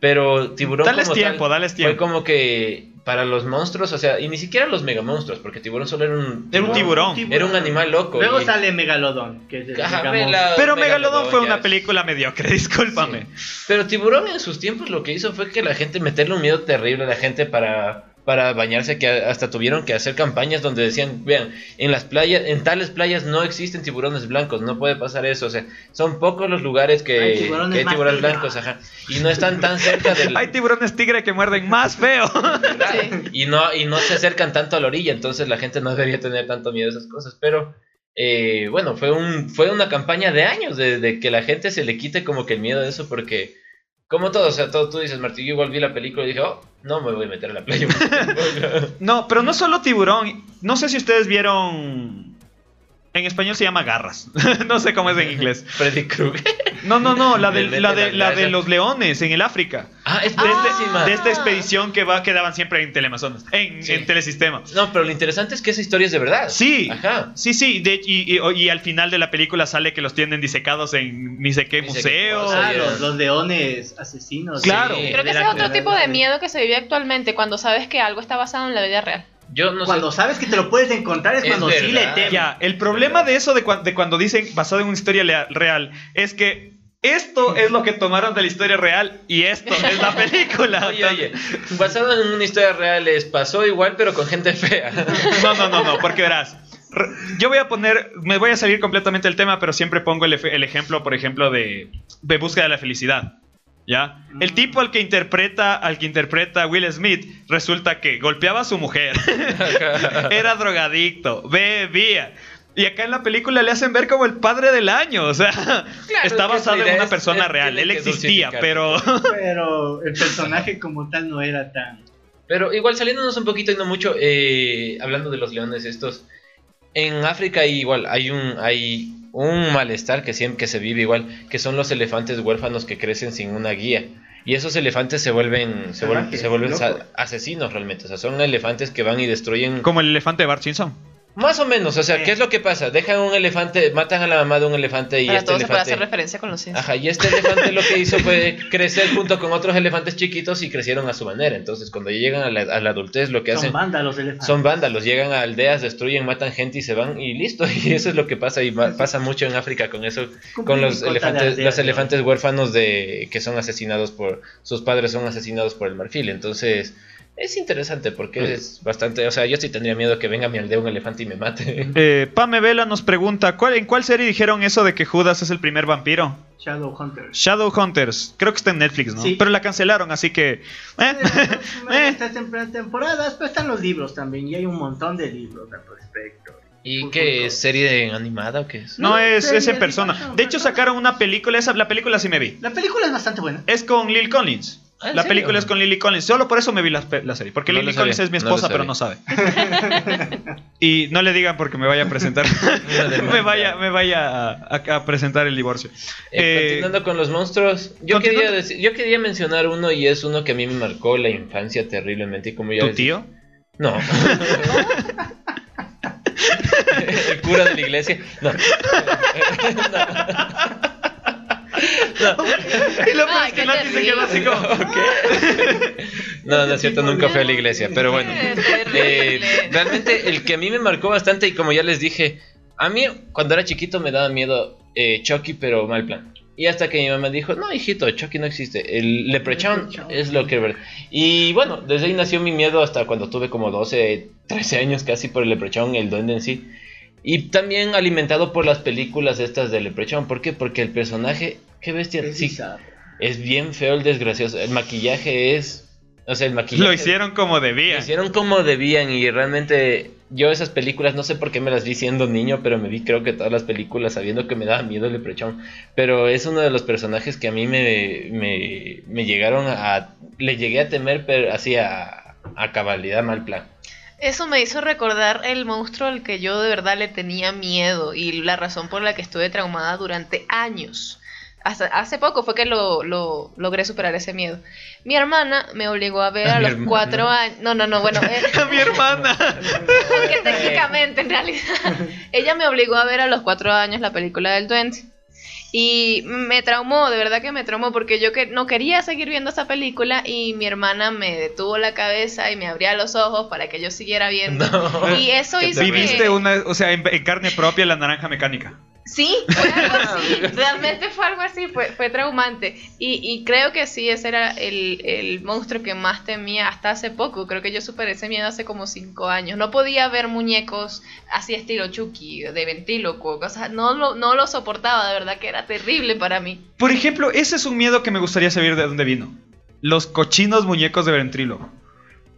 Pero Tiburón Dales como tiempo, tal, dales fue como que para los monstruos, o sea, y ni siquiera los megamonstruos, porque Tiburón solo era un... Era un tiburón. Era un animal loco. Luego y- sale Megalodon, que es el Ajá, Pero Megalodon fue una es- película mediocre, discúlpame. Pero Tiburón en sus tiempos lo que hizo fue que la gente meterle un miedo terrible a la gente para, para bañarse, que hasta tuvieron que hacer campañas donde decían, vean, en las playas, en tales playas no existen tiburones blancos, no puede pasar eso, o sea, son pocos los lugares que Hay que tiburones hay blancos, ajá, y no están tan cerca del Hay tiburones tigre que muerden más feo. y no y no se acercan tanto a la orilla, entonces la gente no debería tener tanto miedo a esas cosas, pero eh, bueno, fue un fue una campaña de años de, de que la gente se le quite como que el miedo de eso porque como todo, o sea, todo tú dices, Martín, yo igual vi la película y dije, oh, no me voy a meter a la playa. No, pero no solo tiburón. No sé si ustedes vieron En español se llama garras. no sé cómo es en inglés. Freddy Krueger. No, no, no, la de, la de, la de los leones en el África. Ah, es De, este- de esta expedición que va, que daban siempre en Teleamazonas, en, Sí. en Telesistema. No, pero lo interesante es que esa historia es de verdad. Sí, Ajá. sí, sí, de- y, y- y al final de la película sale que los tienen disecados en ni sé qué Ni sé qué museo. Ah, los, los leones asesinos. Claro. Sí. Creo que ese es otro tipo de miedo que se vive actualmente cuando sabes que algo está basado en la vida real. Yo no Cuando sé. sabes que te lo puedes encontrar es, Es cuando sí le temes. Ya, el problema de eso de, cuan- de cuando dicen basado en una historia real es que esto es lo que tomaron de la historia real y esto es la película. Oye, oye, basado en una historia real es pasó igual pero con gente fea. No, no, no, no, porque verás. Yo voy a poner, me voy a salir completamente del tema, pero siempre pongo el, el ejemplo, por ejemplo, de, de búsqueda de la felicidad. ¿Ya? El tipo al que interpreta, al que interpreta Will Smith, resulta que golpeaba a su mujer, era drogadicto, bebía. Y acá en la película le hacen ver como el padre del año. O sea, es está basado en una persona es- real. Él existía, pero. Pero el personaje como tal no era tan... Pero igual saliéndonos un poquito y no mucho, eh, hablando de los leones estos, en África igual hay un hay un malestar que siempre que se vive igual, que son los elefantes huérfanos que crecen sin una guía. Y esos elefantes se vuelven se vuelven, se vuelven asesinos realmente, o sea, son elefantes que van y destruyen Como el elefante de Bart Simpson. Más o menos, o sea, ¿qué es lo que pasa? Dejan un elefante, matan a la mamá de un elefante y Para este todo se puede elefante hacer referencia con los. Ajá, y este elefante lo que hizo fue crecer junto con otros elefantes chiquitos y crecieron a su manera. Entonces, cuando llegan a la, a la adultez, lo que Son hacen vándalos elefantes. son vándalos, llegan a aldeas, destruyen, matan gente y se van y listo. Y eso es lo que pasa y pasa mucho en África con eso, con los elefantes, aldeas, los elefantes huérfanos de que son asesinados por sus padres son asesinados por el marfil. Entonces, es interesante porque es bastante, o sea, yo sí tendría miedo que venga a mi aldea un elefante y me mate. Eh, Pame Vela nos pregunta: ¿cuál, ¿en cuál serie dijeron eso de que Judas es el primer vampiro? Shadowhunters. Shadowhunters. Creo que está en Netflix, ¿no? Sí. Pero la cancelaron, así que. eh. Eh. Estas tem- temporadas, pero están los libros también, y hay un montón de libros al respecto. ¿Y qué es serie animada o qué es? No, No, es, es en de persona. De hecho, sacaron una película. Esa, la película sí me vi. La película es bastante buena. Es con Lily Collins. Ah, ¿en La serio? película es con Lily Collins. Solo por eso me vi la, serie. Porque No Lily Collins es mi no esposa, pero no sabe. y no le digan porque me vaya a presentar. me vaya, me vaya a, a- a presentar el divorcio. Eh, Eh, continuando con los monstruos, yo quería, decir- yo quería mencionar uno y es uno que a mí me marcó la infancia terriblemente. Y como ya ¿Tu les- tío? No. El cura de la iglesia. No. Y lo peor es que qué Nati se quedó así como. No, no es cierto, nunca fui a la iglesia, pero bueno. Qué. Eh, realmente el que a mí me marcó bastante y como ya les dije, a mí cuando era chiquito me daba miedo eh, Chucky, pero mal plan. Y hasta que mi mamá dijo, no, hijito, Chucky no existe. El Leprechaun es lo que... ver- Y bueno, desde ahí nació mi miedo hasta cuando tuve como 12, 13 años casi por el Leprechaun, el duende en sí. Y también alimentado por las películas estas de Leprechaun. ¿Por qué? Porque el personaje, qué bestia, Es sí, bizarro. es bien feo el desgracioso. El maquillaje es... O sea, el maquillaje... Lo hicieron como Lo debía. hicieron como debían y realmente yo esas películas no sé por qué me las vi siendo niño, pero me vi creo que todas las películas sabiendo que me daba miedo el leprechón. Pero es uno de los personajes que a mí me, me, me llegaron a... Le llegué a temer, pero así a, a cabalidad mal plan. Eso me hizo recordar el monstruo al que yo de verdad le tenía miedo y la razón por la que estuve traumada durante años. Hasta hace poco fue que lo, lo- logré superar ese miedo. Mi hermana me obligó a ver A a, los hermana. cuatro años. No, no, no, bueno. eh, A mi hermana. Porque técnicamente, en realidad, ella me obligó a ver a los cuatro años la película del Duende. Y me traumó, de verdad que me traumó, porque yo que no quería seguir viendo esa película y mi hermana me detuvo la cabeza y me abría los ojos para que yo siguiera viendo. No. Y eso hizo. Viviste que... una, o sea, en, en carne propia la naranja mecánica. Sí, fue algo así, realmente fue algo así, fue, fue traumante. Y, y creo que sí, ese era el, el monstruo que más temía hasta hace poco. Creo que yo superé ese miedo hace como cinco años. No podía ver muñecos así estilo Chucky, de ventríloco, cosas. No lo, no lo soportaba, de verdad que era terrible para mí. Por ejemplo, ese es un miedo que me gustaría saber de dónde vino. Los cochinos muñecos de ventrílogo.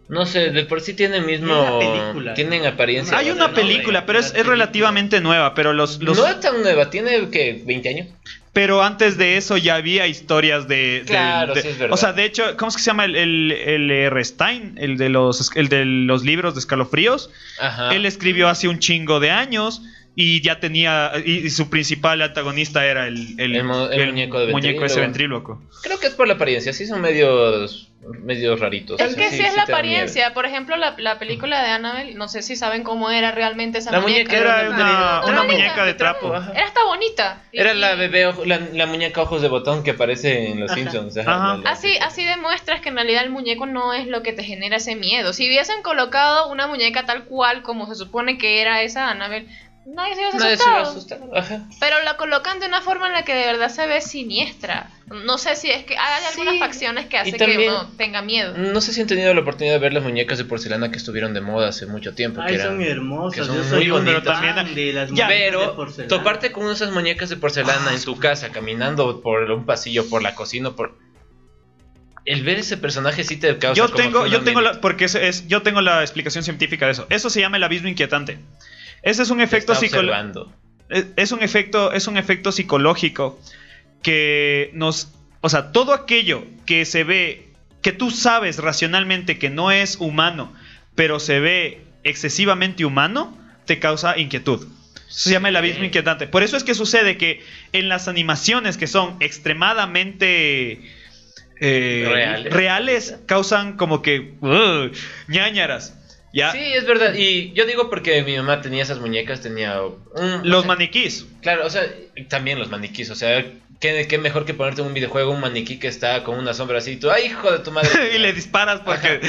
No sé, de por sí tienen mismo... Película. Tienen apariencia... Hay una película, pero es, es película. relativamente nueva, pero los, los No es tan nueva, tiene que 20 años. pero antes de eso ya había historias de, de- Claro, de- sí es verdad. o sea, de hecho, ¿cómo es que se llama el el, el R. Stein, el de los el de los libros de escalofríos? Ajá. Él escribió hace un chingo de años y ya tenía y, y su principal antagonista era el, el, El mo- el muñeco de muñeco ese ventríloco. Creo que es por la apariencia, sí son medios, medios raritos. Es que sí, es la apariencia. Por ejemplo, la, la película de Annabelle, no sé si saben cómo era realmente esa La muñeca. muñeca Era Era una, una una muñeca de trapo. Era hasta bonita. Y- Era la bebé, ojo- la, la muñeca ojos de botón que aparece en Los Ajá. Simpsons. Ajá. la- la- Así, así demuestras que en realidad el muñeco no es lo que te genera ese miedo. Si hubiesen colocado una muñeca tal cual como se supone que era esa Annabelle, nadie se hubiese Nadie se asustado. Pero la colocan de una forma en la que de verdad se ve siniestra. No sé si es que hay algunas Sí. facciones que hacen que uno tenga miedo. No sé si han tenido la oportunidad de ver las muñecas de porcelana que estuvieron de moda hace mucho tiempo. que Ay, eran- son hermosas. que son Yo muy soy bonitas. fan También- de las Ya, muñecas de Pero porcelana. toparte con esas muñecas de porcelana en tu casa, caminando por un pasillo, por la cocina, por... El ver ese personaje sí te causa Yo tengo, que yo tengo la, porque es, es- yo tengo la explicación científica de eso. Eso se llama el abismo inquietante. Ese es un efecto psicológico. es, un efecto es un efecto psicológico que nos o sea todo aquello que se ve que tú sabes racionalmente que no es humano pero se ve excesivamente humano te causa inquietud eso se llama el abismo inquietante por eso es que sucede que en las animaciones que son extremadamente eh, Reales. reales, causan como que uh, ñañaras ya Sí, es verdad. Y yo digo porque mi mamá tenía esas muñecas, tenía... un- los o sea, maniquís Claro, o sea, también los maniquís, o sea, ¿qué, qué mejor que ponerte en un videojuego un maniquí que está con una sombra así, y tú, ¡ay, hijo de tu madre! y le disparas porque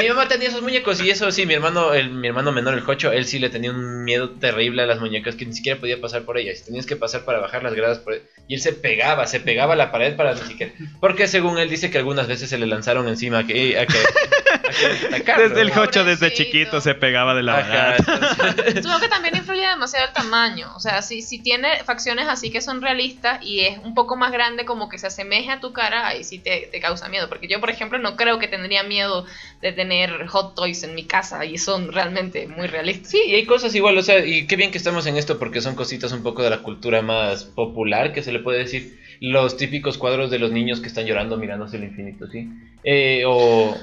mi mamá tenía esos muñecos y eso sí, mi hermano, el, mi hermano menor, el Jocho, él sí le tenía un miedo terrible a las muñecas que ni siquiera podía pasar por ellas. Tenías que pasar para bajar las gradas por- y él se pegaba, se pegaba a la pared para ni siquiera. Porque según él dice que algunas veces se le lanzaron encima a que, a que, Desde el jocho, desde chiquito, se pegaba de la Ajá, entonces- Supongo que también influye demasiado el tamaño. O sea, si, si tiene facciones así que son realistas y es un poco más grande, como que se asemeja a tu cara, ahí sí te, te causa miedo. Porque yo, por ejemplo, no creo que tendría miedo de tener hot toys en mi casa y son realmente muy realistas. Sí, y hay cosas igual, o sea, y qué bien que estamos en esto porque son cositas un poco de la cultura más popular que se le puede decir. Los típicos cuadros de los niños que están llorando mirándose el infinito, ¿sí? Eh, o...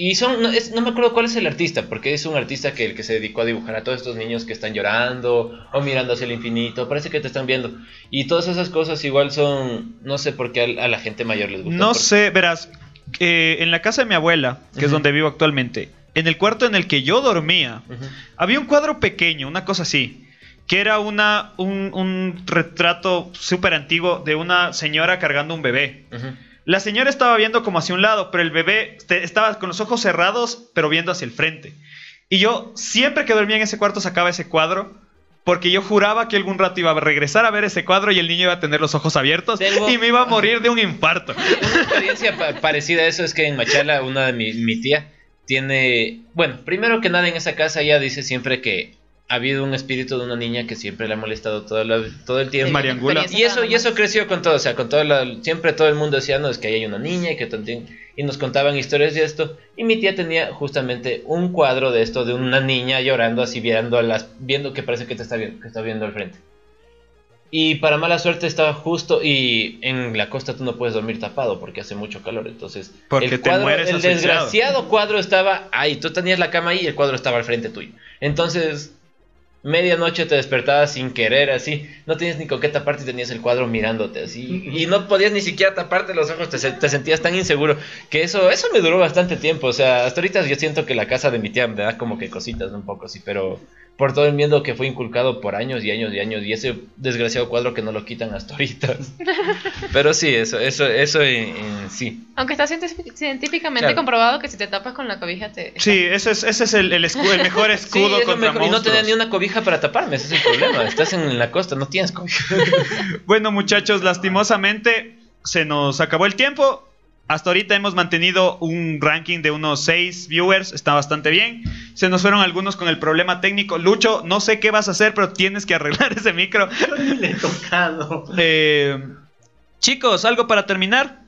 Y son, no, es- no me acuerdo cuál es el artista, porque es un artista que el que se dedicó a dibujar a todos estos niños que están llorando o mirando hacia el infinito, parece que te están viendo. Y todas esas cosas igual son, no sé por qué a, a la gente mayor les gusta. No porque- sé, verás, eh, en la casa de mi abuela, que es Ujú. donde vivo actualmente, en el cuarto en el que yo dormía, Ujú. había un cuadro pequeño, una cosa así, que era una, un, un retrato súper antiguo de una señora cargando un bebé. Ujú. La señora estaba viendo como hacia un lado, pero el bebé estaba con los ojos cerrados, pero viendo hacia el frente. Y yo siempre que dormía en ese cuarto sacaba ese cuadro, porque yo juraba que algún rato iba a regresar a ver ese cuadro y el niño iba a tener los ojos abiertos y me iba a morir de un infarto. Una experiencia pa- parecida a eso es que en Machala, una de mi, mi tía tiene. Bueno, primero que nada, en esa casa ella dice siempre que ha habido un espíritu de una niña que siempre le ha molestado todo, todo el tiempo. Y eso, y eso creció con todo, o sea, con todo la, siempre todo el mundo decía, no, es que ahí hay una niña y que también, y nos contaban historias de esto, y mi tía tenía justamente un cuadro de esto, de una niña llorando así, viendo, a las, viendo que parece que te está viendo, que está viendo al frente. Y para mala suerte estaba justo, y en la costa tú no puedes dormir tapado porque hace mucho calor, entonces Porque el te cuadro, mueres el desgraciado cuadro estaba ahí, tú tenías la cama ahí y el cuadro estaba al frente tuyo. Entonces, medianoche te despertabas sin querer, así, no tenías ni con qué taparte y tenías el cuadro mirándote así, y no podías ni siquiera taparte los ojos, te, te sentías tan inseguro, que eso, eso me duró bastante tiempo, o sea, hasta ahorita yo siento que la casa de mi tía me da como que cositas, un poco así, pero por todo el miedo que fue inculcado por años y años y años, y ese desgraciado cuadro que no lo quitan hasta ahorita. pero sí, eso, eso, eso en, en sí. Aunque está científic- científicamente Claro. comprobado que si te tapas con la cobija te... Sí, ese es, ese es el, el escu- el mejor Sí, escudo es lo contra mejor, y no monstruos. tenía ni una cobija para taparme, ese es el problema. Estás en la costa, no tienes cobija. Bueno, muchachos, lastimosamente se nos acabó el tiempo. Hasta ahorita hemos mantenido un ranking de unos 6 viewers, está bastante bien. Se nos fueron algunos con el problema técnico. Lucho, no sé qué vas a hacer, pero tienes que arreglar ese micro. Le he tocado. Eh, chicos, ¿algo para terminar?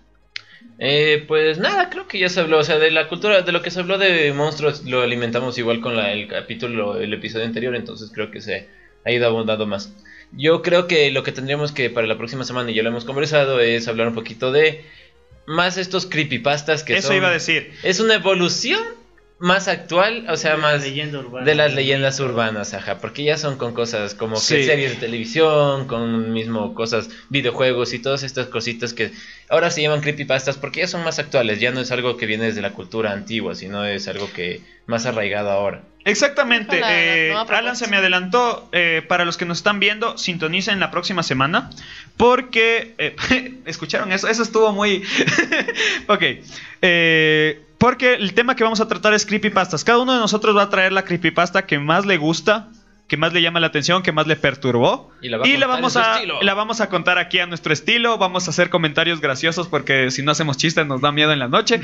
Eh, pues nada, creo que ya se habló, o sea, de la cultura, de lo que se habló de monstruos, lo alimentamos igual con la- el capítulo, el episodio anterior, entonces creo que se ha ido abundando más. Yo creo que lo que tendríamos que para la próxima semana, y ya lo hemos conversado, es hablar un poquito de más estos creepypastas que Eso son- iba a decir. Es una evolución más actual, o sea, De más de las leyendas urbanas, ajá, porque ya son con cosas como que series de televisión, con mismo cosas, videojuegos y todas estas cositas que ahora se llaman creepypastas porque ya son más actuales, ya no es algo que viene desde la cultura antigua, sino es algo que más arraigado ahora. Exactamente. Eh. Alan se me adelantó. eh, para los que nos están viendo, sintonicen la próxima semana. Porque. eh, ¿Escucharon eso? Eso estuvo muy. ok. eh, porque el tema que vamos a tratar es creepypastas. Cada uno de nosotros va a traer la creepypasta que más le gusta, que más le llama la atención, que más le perturbó. Y la va a contar vamos a, estilo. la vamos a contar aquí a nuestro estilo. Vamos a hacer comentarios graciosos porque si no hacemos chistes nos da miedo en la noche.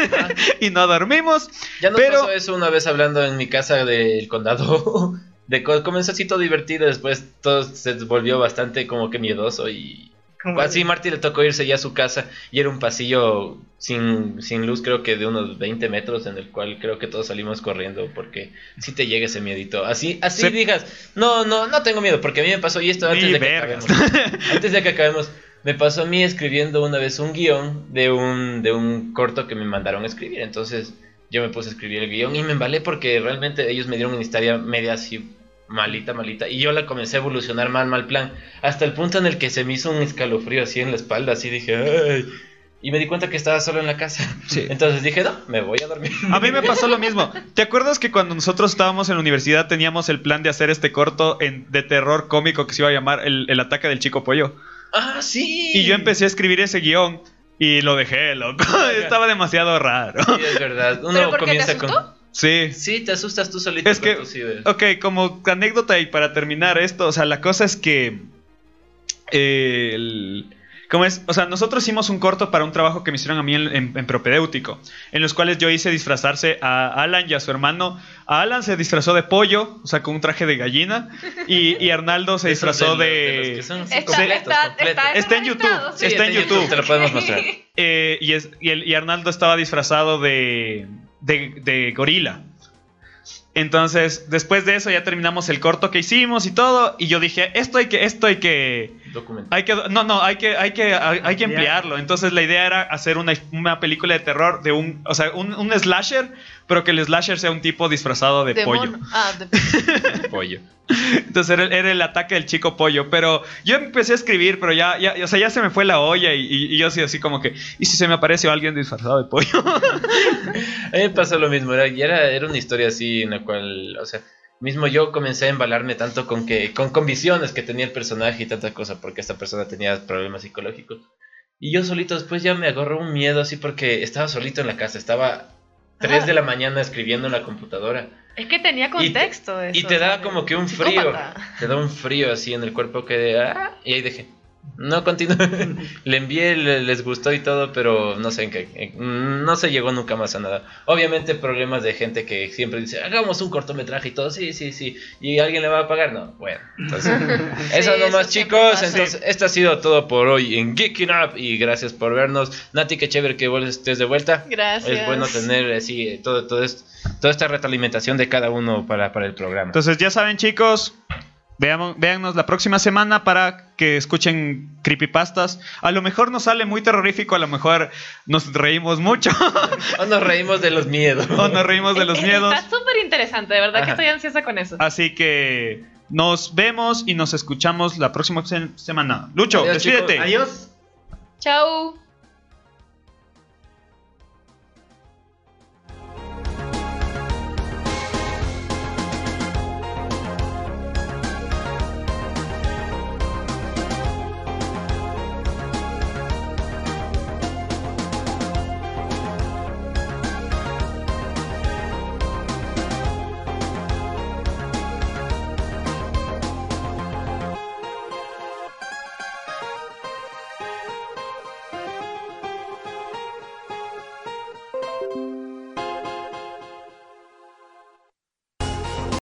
y no dormimos. Ya nos Pero- pasó eso una vez hablando en mi casa del condado. De co- comenzó así todo divertido, después todo se volvió bastante como que miedoso y así Marty le tocó irse ya a su casa y era un pasillo sin, sin luz creo que de unos 20 metros en el cual creo que todos salimos corriendo porque si te llega ese miedito. Así, así Se- digas, no, no, no tengo miedo porque a mí me pasó y esto antes de que vergas. acabemos. Antes de que acabemos, me pasó a mí escribiendo una vez un guion de un, de un corto que me mandaron a escribir. Entonces yo me puse a escribir el guion y me embalé porque realmente ellos me dieron una historia media así malita, malita. Y yo la comencé a evolucionar mal, mal plan. Hasta el punto en el que se me hizo un escalofrío así en la espalda, así dije, ¡ay! Y me di cuenta que estaba solo en la casa. Sí. Entonces dije, no, me voy a dormir. A mí me pasó lo mismo. ¿Te acuerdas que cuando nosotros estábamos en la universidad teníamos el plan de hacer este corto en- de terror cómico que se iba a llamar El, el ataque del chico pollo? ¡Ah, sí! Y yo empecé a escribir ese guion y lo dejé, loco. Estaba demasiado raro. Sí, es verdad. Uno ¿Pero por qué te comienza asustó? con... Sí. Sí, te asustas tú solito Es que, con tus ideas. ok, como anécdota y para terminar esto, o sea, la cosa es que... eh, el- ¿Cómo es? O sea, nosotros hicimos un corto para un trabajo que me hicieron a mí en, en- en propedéutico, en los cuales yo hice disfrazarse a Alan y a su hermano. A Alan se disfrazó de pollo, o sea, con un traje de gallina, y, y Arnaldo se disfrazó de que son Está, completos, está, completos. está, Está en YouTube. Sí, está en YouTube. Te lo podemos mostrar. Eh, y, es- y el- y Arnaldo estaba disfrazado de, de, gorila. Entonces, después de eso ya terminamos el corto que hicimos y todo. Y yo dije, esto hay que, esto hay que, Documental. hay que, no, no, hay que, hay que, hay, hay que emplearlo. Entonces la idea era hacer una, una película de terror de un, o sea, un, un slasher, pero que el slasher sea un tipo disfrazado de, De pollo. mono. Ah, de pollo. Entonces era, era el ataque del chico pollo. Pero yo empecé a escribir, pero ya, ya, o sea, ya se me fue la olla y, y- y yo así, así como que, ¿y si se me apareció alguien disfrazado de pollo? A mí me pasó lo mismo, era, y era, era una historia así en la cual, o sea, mismo yo comencé a embalarme tanto con que con, con visiones que tenía el personaje y tanta cosa, porque esta persona tenía problemas psicológicos. Y yo solito después ya me agarró un miedo así porque estaba solito en la casa, estaba 3 Ah. de la mañana escribiendo en la computadora. Es que tenía Y te- contexto eso. Y te da ¿sabes? como que un frío, Psicópata. te da un frío así en el cuerpo que de, ah, y ahí dejé. No continué. Le envié, le- les gustó y todo, pero no sé en qué. en- no se llegó nunca más a nada. Obviamente problemas de gente que siempre dice, hagamos un cortometraje y todo, sí, sí, sí. ¿Y alguien le va a pagar? No, bueno. Entonces, eso Sí, nomás eso siempre chicos. Entonces, esto ha sido todo por hoy en Geeking Up y gracias por vernos. Nati, qué chévere que vuelves estés de vuelta. Gracias. Es bueno tener así todo, todo esto, toda esta retroalimentación de cada uno para, para el programa. Entonces ya saben chicos, veamos, véannos la próxima semana para que escuchen creepypastas. A lo mejor nos sale muy terrorífico, a lo mejor nos reímos mucho O nos reímos de los miedos. o nos reímos de los miedos. Está súper interesante, de verdad Ajá. que estoy ansiosa con eso. Así que nos vemos y nos escuchamos la próxima se- semana. Lucho, Adiós, despídete. chicos. Adiós. Chau.